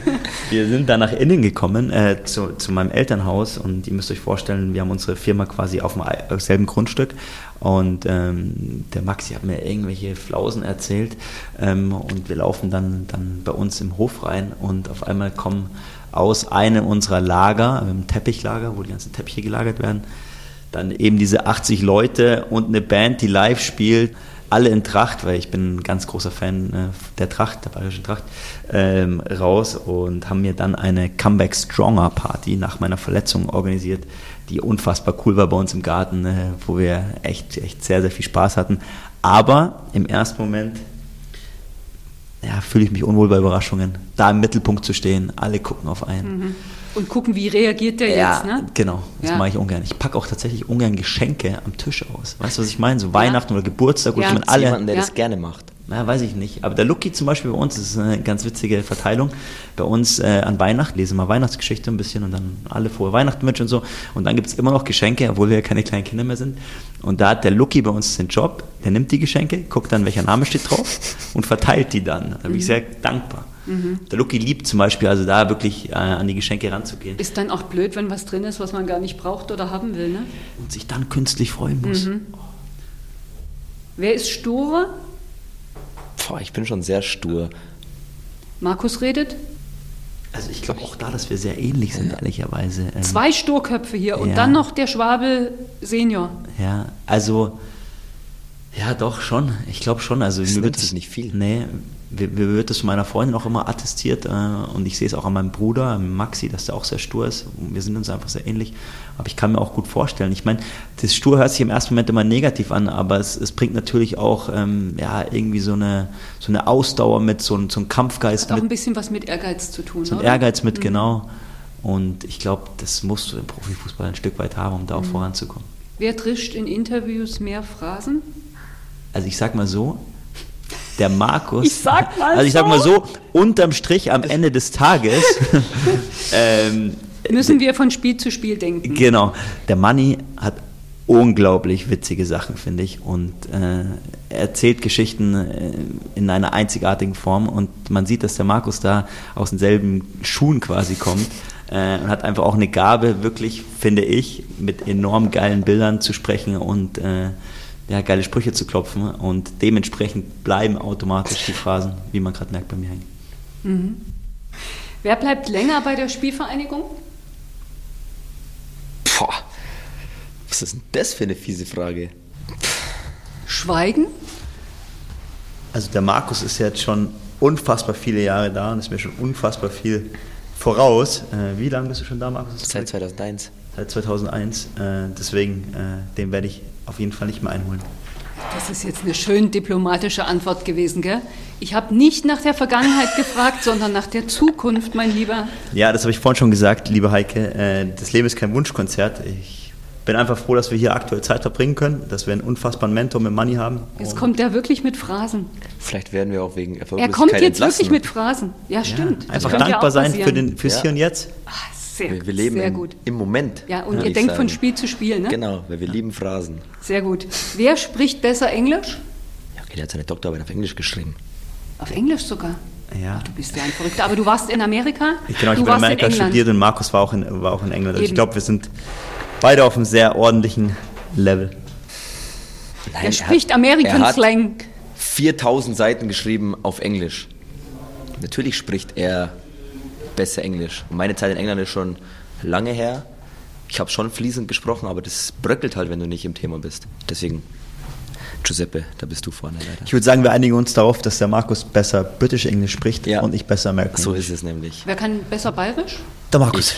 wir sind da nach innen gekommen äh, zu, zu meinem Elternhaus und ihr müsst euch vorstellen, wir haben unsere Firma quasi auf dem selben Grundstück und ähm, der Maxi hat mir irgendwelche Flausen erzählt ähm, und wir laufen dann, dann bei uns im Hof rein und auf einmal kommen aus einem unserer Lager, einem Teppichlager, wo die ganzen Teppiche gelagert werden, dann eben diese 80 Leute und eine Band, die live spielt alle in Tracht, weil ich bin ein ganz großer Fan äh, der Tracht, der bayerischen Tracht, ähm, raus und haben mir dann eine Comeback Stronger Party nach meiner Verletzung organisiert, die unfassbar cool war bei uns im Garten, äh, wo wir echt, echt sehr, sehr viel Spaß hatten. Aber im ersten Moment ja, fühle ich mich unwohl bei Überraschungen, da im Mittelpunkt zu stehen, alle gucken auf einen. Mhm. Und gucken, wie reagiert der ja, jetzt, ne? Genau, das ja. mache ich ungern. Ich packe auch tatsächlich ungern Geschenke am Tisch aus. Weißt du, was ich meine? So Weihnachten oder Geburtstag, ja. man alle. Jemanden, der das gerne macht. Na, weiß ich nicht. Aber der Lucky zum Beispiel bei uns, das ist eine ganz witzige Verteilung. Bei uns äh, an Weihnachten lesen wir Weihnachtsgeschichte ein bisschen und dann alle frohe Weihnachten mit und so. Und dann gibt es immer noch Geschenke, obwohl wir ja keine kleinen Kinder mehr sind. Und da hat der Lucky bei uns den Job, der nimmt die Geschenke, guckt dann, welcher Name steht drauf und verteilt die dann. Da bin mhm. ich sehr dankbar. Mhm. Der Lucky liebt zum Beispiel, also da wirklich äh, an die Geschenke ranzugehen. Ist dann auch blöd, wenn was drin ist, was man gar nicht braucht oder haben will, ne? Und sich dann künstlich freuen muss. Mhm. Wer ist sturer? Boah, ich bin schon sehr stur. Markus redet? Also ich glaube auch da, dass wir sehr ähnlich sind, ja. ehrlicherweise. Ähm, Zwei Sturköpfe hier und dann noch der Schwabel Senior. Ja, also ja, doch schon. Ich glaube schon. Also das mir wird es nicht viel. Nee, mir wird das von meiner Freundin auch immer attestiert äh, und ich sehe es auch an meinem Bruder, Maxi, dass der auch sehr stur ist. Wir sind uns einfach sehr ähnlich. Aber ich kann mir auch gut vorstellen. Ich meine, das Stur hört sich im ersten Moment immer negativ an, aber es, es bringt natürlich auch ähm, ja, irgendwie so eine, so eine Ausdauer mit, so, ein, so ein Kampfgeist. Hat auch mit, ein bisschen was mit Ehrgeiz zu tun. So ein Ehrgeiz mit, mhm. genau. Und ich glaube, das musst du im Profifußball ein Stück weit haben, um da auch mhm. voranzukommen. Wer trischt in Interviews mehr Phrasen? Also ich sag mal so, der Markus. Ich sag mal Also ich so. sag mal so, unterm Strich am Ende des Tages. ähm, Müssen wir von Spiel zu Spiel denken. Genau. Der Manni hat unglaublich witzige Sachen, finde ich. Und äh, er erzählt Geschichten äh, in einer einzigartigen Form. Und man sieht, dass der Markus da aus denselben Schuhen quasi kommt. Äh, und hat einfach auch eine Gabe, wirklich, finde ich, mit enorm geilen Bildern zu sprechen und äh, ja, geile Sprüche zu klopfen. Und dementsprechend bleiben automatisch die Phrasen, wie man gerade merkt, bei mir hängen. Wer bleibt länger bei der Spielvereinigung? Boah, was ist denn das für eine fiese Frage? Schweigen? Also der Markus ist jetzt schon unfassbar viele Jahre da und ist mir schon unfassbar viel voraus. Äh, wie lange bist du schon da, Markus? Seit 2001. Seit 2001. Äh, deswegen, äh, den werde ich auf jeden Fall nicht mehr einholen. Das ist jetzt eine schön diplomatische Antwort gewesen, gell? Ich habe nicht nach der Vergangenheit gefragt, sondern nach der Zukunft, mein Lieber. Ja, das habe ich vorhin schon gesagt, liebe Heike. Äh, das Leben ist kein Wunschkonzert. Ich bin einfach froh, dass wir hier aktuell Zeit verbringen können, dass wir einen unfassbaren Mentor mit Money haben. Jetzt kommt er wirklich mit Phrasen. Vielleicht werden wir auch wegen Er Erfolglosigkeit kommt jetzt entlassen. wirklich mit Phrasen. Ja, stimmt. Das einfach ja dankbar sein für den, fürs Ja. Hier und Jetzt. Ah, sehr, Wir, wir leben sehr im, gut. im Moment. Ja, und ihr denkt von sagen. Spiel zu Spiel, ne? Genau, weil wir lieben Phrasen. Sehr gut. Wer spricht besser Englisch? Ja, okay, der hat seine Doktorarbeit auf Englisch geschrieben. Auf Englisch sogar. Ja. Du bist ja ein Verrückter. Aber du warst in Amerika? Ich, genau, ich du habe in Amerika in studiert und Markus war auch in, war auch in England. Also ich glaube, wir sind beide auf einem sehr ordentlichen Level. Er spricht American er hat Slang. 4000 Seiten geschrieben auf Englisch. Natürlich spricht er besser Englisch. Und meine Zeit in England ist schon lange her. Ich habe schon fließend gesprochen, aber das bröckelt halt, wenn du nicht im Thema bist. Deswegen, Giuseppe, da bist du vorne leider. Ich würde sagen, wir einigen uns darauf, dass der Markus besser British Englisch spricht Ja. und ich besser American So ist es nämlich. Wer kann besser bayerisch? Der Markus. Ich.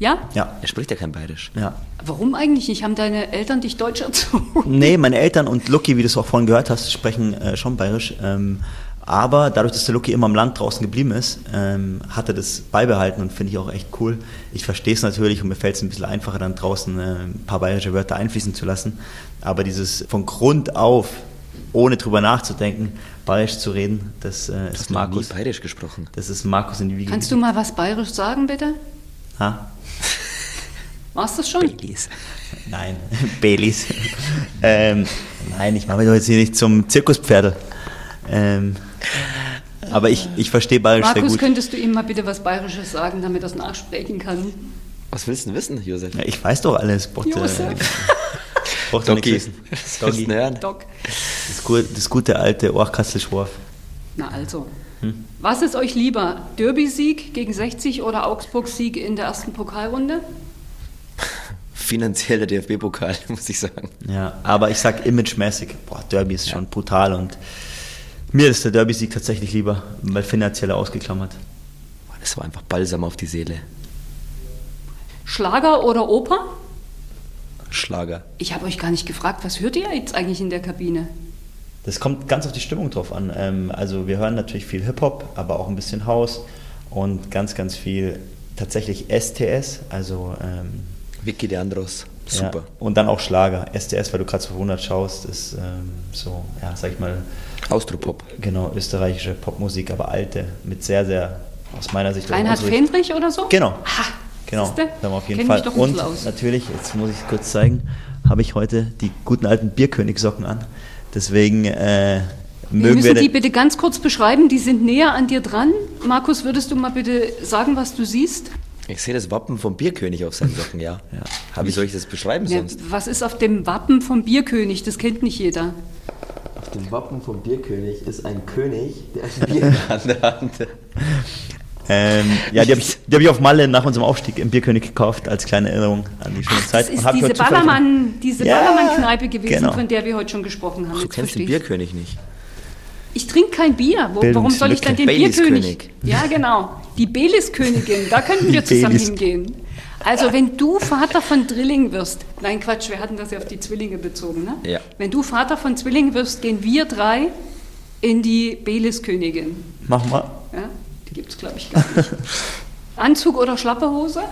Ja? Ja. Er spricht ja kein Bayerisch. ja. Warum eigentlich nicht? Haben deine Eltern dich Deutsch erzogen? Nee, meine Eltern und Lucky, wie du es auch vorhin gehört hast, sprechen äh, schon bayerisch. Ähm, aber dadurch, dass der Lucky immer im Land draußen geblieben ist, ähm, hat er das beibehalten und finde ich auch echt cool. Ich verstehe es natürlich und mir fällt es ein bisschen einfacher, dann draußen äh, ein paar bayerische Wörter einfließen zu lassen. Aber dieses von Grund auf, ohne drüber nachzudenken, bayerisch zu reden, das äh, ist noch nie Markus. Bayerisch gesprochen. Das ist Markus in die Wiege. Kannst du mal was bayerisch sagen, bitte? Ha? Warst du das schon? Baileys. Nein, Baileys. ähm, nein, ich mache mich doch jetzt hier nicht zum Zirkuspferde. Ähm, aber ich, ich verstehe Bayerisch sehr Markus, gut. könntest du ihm mal bitte was Bayerisches sagen, damit er es nachsprechen kann? Was willst du denn wissen, Josef? Ja, ich weiß doch alles. Braucht, äh, Josef. braucht doch nichts wissen. Doggy. Doc. Das, gu- das gute alte Ohrkastelschworf. Na also. Hm? Was ist euch lieber? Derby-Sieg gegen 60 oder Augsburg-Sieg in der ersten Pokalrunde? Finanziell der DFB-Pokal, muss ich sagen. Ja, aber ich sag imagemäßig, boah, Derby ist schon brutal und mir ist der Derby-Sieg tatsächlich lieber, weil finanziell ausgeklammert. Das war einfach Balsam auf die Seele. Schlager oder Oper? Schlager. Ich habe euch gar nicht gefragt, was hört ihr jetzt eigentlich in der Kabine? Das kommt ganz auf die Stimmung drauf an. Ähm, also wir hören natürlich viel Hip-Hop, aber auch ein bisschen House und ganz, ganz viel tatsächlich STS, also ähm, Vicky de Andros. Super. Ja, und dann auch Schlager. STS, weil du gerade zu 100 schaust, ist ähm, so, ja, sag ich mal, Austropop. genau, österreichische Popmusik, aber alte, mit sehr, sehr, aus meiner Sicht... Reinhard Fendrich oder so? Genau. Ha, Genau, siehste? da haben wir auf jeden Kenn Fall. Und natürlich, jetzt muss ich es kurz zeigen, habe ich heute die guten alten Bierkönig-Socken an. Deswegen äh, Wir mögen müssen wir die den, bitte ganz kurz beschreiben. Die sind näher an dir dran. Markus, würdest du mal bitte sagen, was du siehst? Ich sehe das Wappen vom Bierkönig auf seinen Socken, ja. hab Wie soll ich das beschreiben Ja, sonst? was ist auf dem Wappen vom Bierkönig? Das kennt nicht jeder. Dem Wappen vom Bierkönig ist ein König, der ein Bier an der Hand hat. ähm, ja, die habe ich, die hab ich auf Malle nach unserem Aufstieg im Bierkönig gekauft, als kleine Erinnerung an die schöne Zeit. Das ist diese zufällig- Ballermann, diese Ja, Ballermann-Kneipe gewesen, genau. von der wir heute schon gesprochen haben. Du Jetzt kennst den. Bierkönig nicht. Ich trinke kein Bier. Wo, warum soll ich dann den. Bierkönig? Ja, genau. Die Belis-Königin, da könnten wir zusammen Baileys. hingehen. Also, wenn du Vater von Drilling wirst, nein, Quatsch, wir hatten das ja auf die Zwillinge bezogen, ne? Ja. Wenn du Vater von Zwillingen wirst, gehen wir drei in die Belis-Königin. Mach mal. Ja? Die gibt es, glaube ich, gar nicht. Anzug oder Schlapperhose?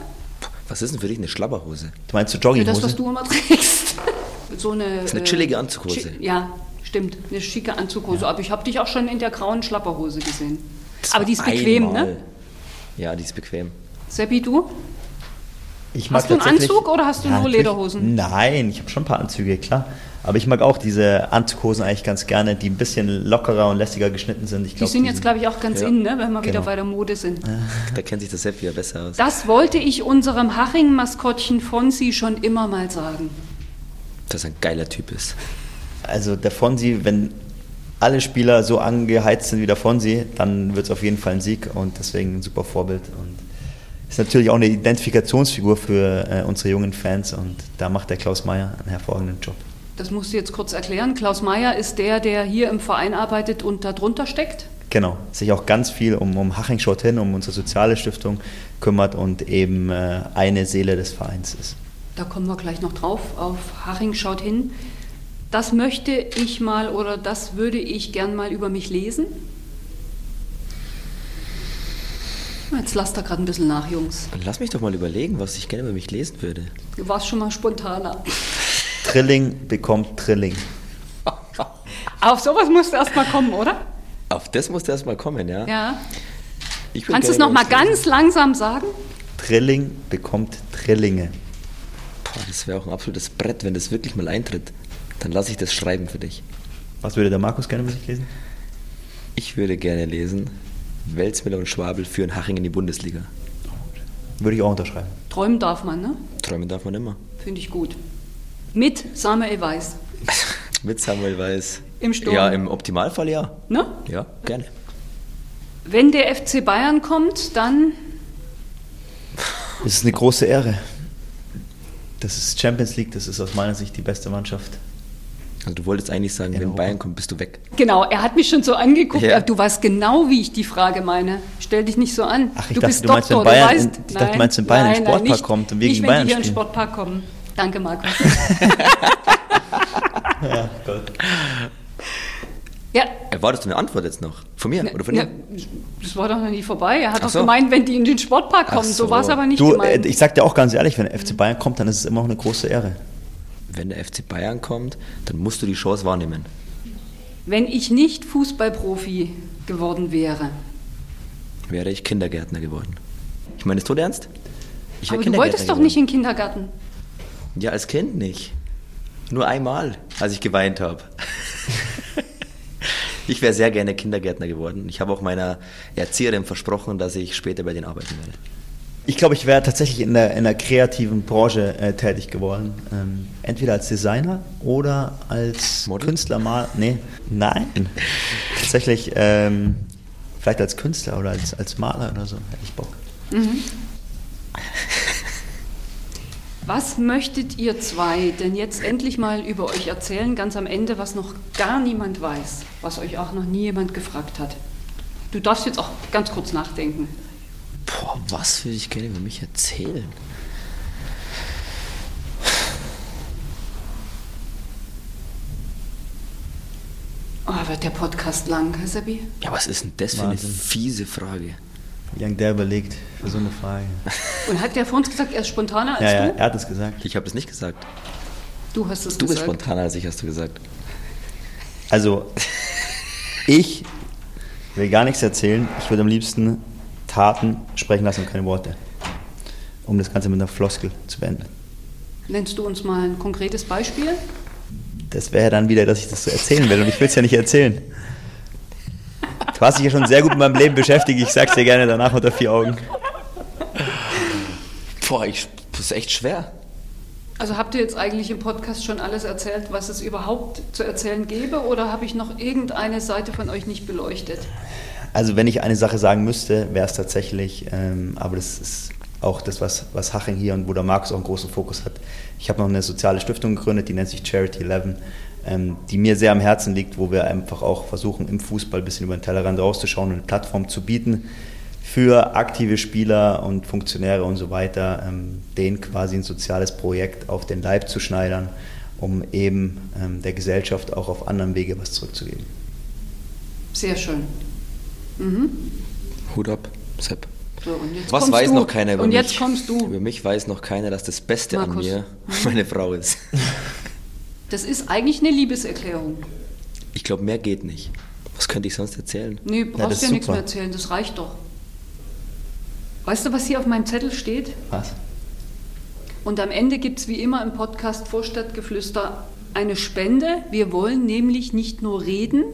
Was ist denn für dich eine Schlabberhose? Du meinst du Jogginghose? das, was du immer trägst. so eine. Das ist eine chillige Anzughose. ja, stimmt. Eine schicke Anzughose. Ja. Aber ich habe dich auch schon in der grauen Schlapperhose gesehen. Das Aber die ist bequem, einmal. ne? Ja, die ist bequem. Seppi, du? Hast du einen Anzug oder hast du ja, nur Lederhosen? Nein, ich habe schon ein paar Anzüge, klar. Aber ich mag auch diese Anzughosen eigentlich ganz gerne, die ein bisschen lockerer und lässiger geschnitten sind. Ich glaub, die sind jetzt, glaube ich, auch ganz ja. in, ne, wenn wir genau. wieder bei der Mode sind. Da kennt sich das Sepp ja besser aus. Das wollte ich unserem Haching-Maskottchen Fonsi schon immer mal sagen. Dass er ein geiler Typ ist. Also der Fonsi, wenn alle Spieler so angeheizt sind wie der Fonsi, dann wird es auf jeden Fall ein Sieg und deswegen ein super Vorbild. Und ist natürlich auch eine Identifikationsfigur für äh, unsere jungen Fans und da macht der Klaus Meyer einen hervorragenden Job. Das musst du jetzt kurz erklären. Klaus Meyer ist der, der hier im Verein arbeitet und darunter steckt? Genau, sich auch ganz viel um, um Haching schaut hin, um unsere soziale Stiftung kümmert und eben äh, eine Seele des Vereins ist. Da kommen wir gleich noch drauf, auf Haching schaut hin. Das möchte ich mal oder das würde ich gern mal über mich lesen. Jetzt lasst da gerade ein bisschen nach, Jungs. Lass mich doch mal überlegen, was ich gerne über mich lesen würde. Du warst schon mal spontaner. Trilling bekommt Trilling. Auf sowas musst du erstmal kommen, oder? Auf das musst du erstmal kommen, ja. Ja. Kannst du es nochmal ganz langsam sagen? Trilling bekommt Trillinge. Boah, das wäre auch ein absolutes Brett, wenn das wirklich mal eintritt. Dann lasse ich das schreiben für dich. Was würde der Markus gerne mit sich lesen? Ich würde gerne lesen, Welzmiller und Schwabel führen Haching in die Bundesliga. Würde ich auch unterschreiben. Träumen darf man, ne? Träumen darf man immer. Finde ich gut. Mit Samuel Weiß. Mit Samuel Weiß. Im Sturm? Ja, im Optimalfall ja. Ne? Ja, gerne. Wenn der FC Bayern kommt, dann. Es ist eine große Ehre. Das ist Champions League, das ist aus meiner Sicht die beste Mannschaft. Also du wolltest eigentlich sagen, genau. wenn Bayern kommt, bist du weg. Genau, er hat mich schon so angeguckt. Ja. Du weißt genau, wie ich die Frage meine. Stell dich nicht so an. Ach, ich du dachte, bist du meinst, Doktor, wenn Bayern, du weißt, ich dachte, du meinst, wenn Bayern nein, in den Sportpark nicht, kommt und wir gegen Bayern spielen. Nicht, wenn die hier in den Sportpark kommen. Danke, Markus. ja, Gott. Ja. Erwartest du eine Antwort jetzt noch? Von mir ne, oder von dir? Ne, das war doch noch nie vorbei. Er hat doch so. gemeint, wenn die in den Sportpark kommen. So, so war es aber nicht du, gemeint. Äh, ich sag dir auch ganz ehrlich, wenn der FC Bayern kommt, dann ist es immer auch eine große Ehre. Wenn der FC Bayern kommt, dann musst du die Chance wahrnehmen. Wenn ich nicht Fußballprofi geworden wäre, wäre ich Kindergärtner geworden. Ich meine, ist tot ernst? Ich aber du wolltest doch nicht in den Kindergarten. Ja, als Kind nicht. Nur einmal, als ich geweint habe. ich wäre sehr gerne Kindergärtner geworden. Ich habe auch meiner Erzieherin versprochen, dass ich später bei denen arbeiten werde. Ich glaube, ich wäre tatsächlich in der, in der kreativen Branche äh, tätig geworden. Ähm, entweder als Designer oder als Model? Künstler mal. Nee, nein. tatsächlich ähm, vielleicht als Künstler oder als, als Maler oder so hätte ich Bock. Mhm. Was möchtet ihr zwei denn jetzt endlich mal über euch erzählen, ganz am Ende, was noch gar niemand weiß, was euch auch noch nie jemand gefragt hat? Du darfst jetzt auch ganz kurz nachdenken. Boah, was würde ich gerne über mich erzählen? Oh, wird der Podcast lang, Sabi? Ja, was ist denn das für Wahnsinn. eine fiese Frage? Young der überlegt für so eine Frage. Und hat der vor uns gesagt, er ist spontaner als ja, du? Ja, er hat es gesagt. Ich habe es nicht gesagt. Du hast es du gesagt. Du bist spontaner als ich, hast du gesagt. Also, ich will gar nichts erzählen. Ich würde am liebsten Taten sprechen lassen und keine Worte. Um das Ganze mit einer Floskel zu beenden. Nennst du uns mal ein konkretes Beispiel? Das wäre dann wieder, dass ich das so erzählen will und ich will es ja nicht erzählen. Du hast dich ja schon sehr gut mit meinem Leben beschäftigt. Ich sag's dir gerne danach unter vier Augen. Boah, ich, das ist echt schwer. Also habt ihr jetzt eigentlich im Podcast schon alles erzählt, was es überhaupt zu erzählen gäbe, oder habe ich noch irgendeine Seite von euch nicht beleuchtet? Also wenn ich eine Sache sagen müsste, wäre es tatsächlich, ähm, aber das ist auch das, was, was Haching hier und wo der Markus auch einen großen Fokus hat. Ich habe noch eine soziale Stiftung gegründet, die nennt sich Charity 11 ähm, die mir sehr am Herzen liegt, wo wir einfach auch versuchen, im Fußball ein bisschen über den Tellerrand rauszuschauen und eine Plattform zu bieten für aktive Spieler und Funktionäre und so weiter, ähm, denen quasi ein soziales Projekt auf den Leib zu schneidern, um eben ähm, der Gesellschaft auch auf anderen Wege was zurückzugeben. Sehr schön. Mhm. Hut ab, Sepp. So, Was weiß du. noch keiner über und mich? Und jetzt kommst du. Über mich weiß noch keiner, dass das Beste Markus. an mir meine Frau ist. Das ist eigentlich eine Liebeserklärung. Ich glaube, mehr geht nicht. Was könnte ich sonst erzählen? Nee, brauchst ja, ja nichts mehr erzählen, das reicht doch. Weißt du, was hier auf meinem Zettel steht? Was? Und am Ende gibt es wie immer im Podcast Vorstadtgeflüster eine Spende. Wir wollen nämlich nicht nur reden,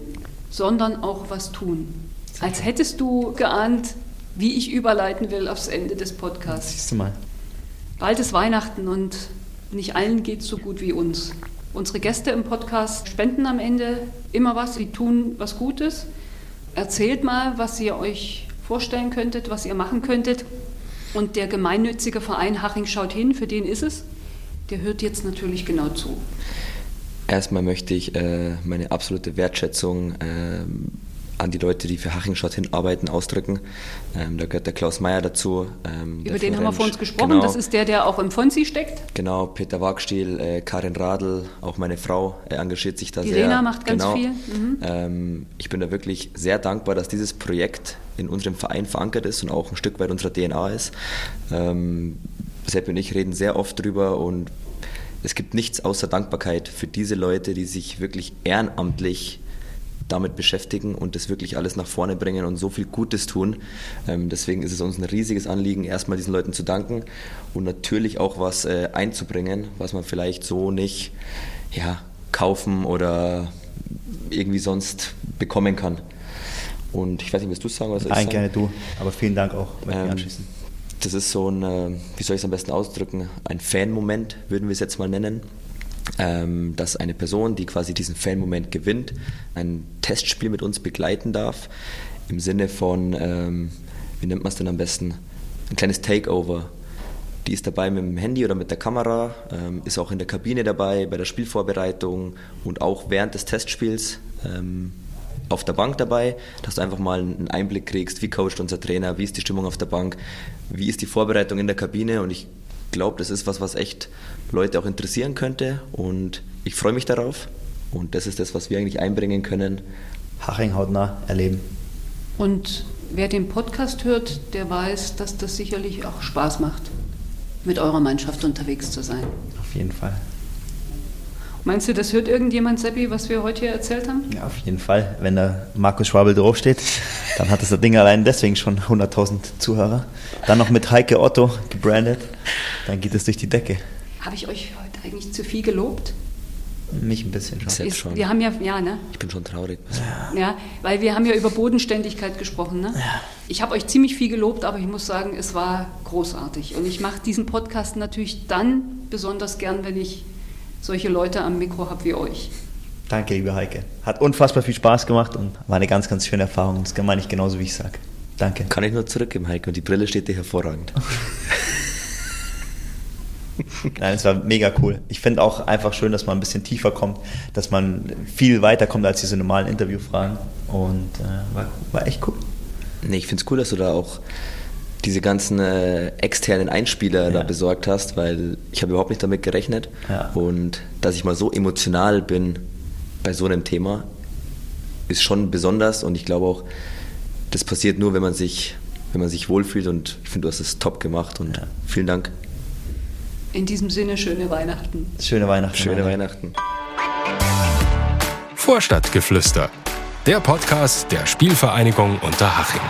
sondern auch was tun. Als hättest du geahnt, wie ich überleiten will aufs Ende des Podcasts. Siehst du mal. Bald ist Weihnachten und nicht allen geht es so gut wie uns. Unsere Gäste im Podcast spenden am Ende immer was, sie tun was Gutes. Erzählt mal, was ihr euch vorstellen könntet, was ihr machen könntet. Und der gemeinnützige Verein Haching schaut hin, für den ist es. Der hört jetzt natürlich genau zu. Erstmal möchte ich äh, meine absolute Wertschätzung äh, an die Leute, die für Haching Schaut hin arbeiten, ausdrücken. Ähm, da gehört der Klaus Meyer dazu. Ähm, Über den haben wir vor uns gesprochen. Genau. Das ist der, der auch im Fonsi steckt. Genau, Peter Wagstiel, äh, Karin Radl, auch meine Frau äh, engagiert sich da die sehr. Rena macht ganz genau. viel. Mhm. Ähm, ich bin da wirklich sehr dankbar, dass dieses Projekt in unserem Verein verankert ist und auch ein Stück weit unserer DNA ist. Ähm, Sepp und ich reden sehr oft drüber und es gibt nichts außer Dankbarkeit für diese Leute, die sich wirklich ehrenamtlich damit beschäftigen und das wirklich alles nach vorne bringen und so viel Gutes tun. Ähm, deswegen ist es uns ein riesiges Anliegen, erstmal diesen Leuten zu danken und natürlich auch was äh, einzubringen, was man vielleicht so nicht ja, kaufen oder irgendwie sonst bekommen kann. Und ich weiß nicht, was du sagen? Was Nein, sagen? gerne du, aber vielen Dank auch. Ähm, das ist so ein, äh, wie soll ich es am besten ausdrücken, ein Fan-Moment, würden wir es jetzt mal nennen ähm, dass eine Person, die quasi diesen Fan-Moment gewinnt, ein Testspiel mit uns begleiten darf, im Sinne von, ähm, wie nennt man es denn am besten, ein kleines Takeover. Die ist dabei mit dem Handy oder mit der Kamera, ähm, ist auch in der Kabine dabei, bei der Spielvorbereitung und auch während des Testspiels ähm, auf der Bank dabei, dass du einfach mal einen Einblick kriegst, wie coacht unser Trainer, wie ist die Stimmung auf der Bank, wie ist die Vorbereitung in der Kabine. Und ich glaube, das ist was, was echt Leute auch interessieren könnte und ich freue mich darauf und das ist das, was wir eigentlich einbringen können. Haching hautnah erleben. Und wer den Podcast hört, der weiß, dass das sicherlich auch Spaß macht, mit eurer Mannschaft unterwegs zu sein. Auf jeden Fall. Meinst du, das hört irgendjemand, Seppi, was wir heute hier erzählt haben? Ja, auf jeden Fall. Wenn da Markus Schwabel draufsteht, dann hat das Ding allein deswegen schon 100.000 Zuhörer. Dann noch mit Heike Otto gebrandet, dann geht es durch die Decke. Habe ich euch heute eigentlich zu viel gelobt? Mich ein bisschen schon. Selbst schon. Wir haben ja, ja, ne? Ich bin schon traurig. Ja. ja, weil wir haben ja über Bodenständigkeit gesprochen, ne? Ja. Ich habe euch ziemlich viel gelobt, aber ich muss sagen, es war großartig. Und ich mache diesen Podcast natürlich dann besonders gern, wenn ich solche Leute am Mikro habe wie euch. Danke, liebe Heike. Hat unfassbar viel Spaß gemacht und war eine ganz, ganz schöne Erfahrung. Das meine ich genauso, wie ich sage. Danke. Kann ich nur zurückgeben, Heike. Und die Brille steht dir hervorragend. Nein, es war mega cool. Ich finde auch einfach schön, dass man ein bisschen tiefer kommt, dass man viel weiter kommt als diese normalen Interviewfragen. Und äh, war, war echt cool. Nee, ich finde es cool, dass du da auch diese ganzen äh, externen Einspieler ja. da besorgt hast, weil ich habe überhaupt nicht damit gerechnet. Ja. Und dass ich mal so emotional bin bei so einem Thema, ist schon besonders und ich glaube auch, das passiert nur, wenn man sich, wenn man sich wohlfühlt und ich finde, du hast es top gemacht und ja. vielen Dank. In diesem Sinne, schöne Weihnachten. Schöne Weihnachten. Schöne Weihnachten. Vorstadtgeflüster. Der Podcast der Spielvereinigung Unterhaching.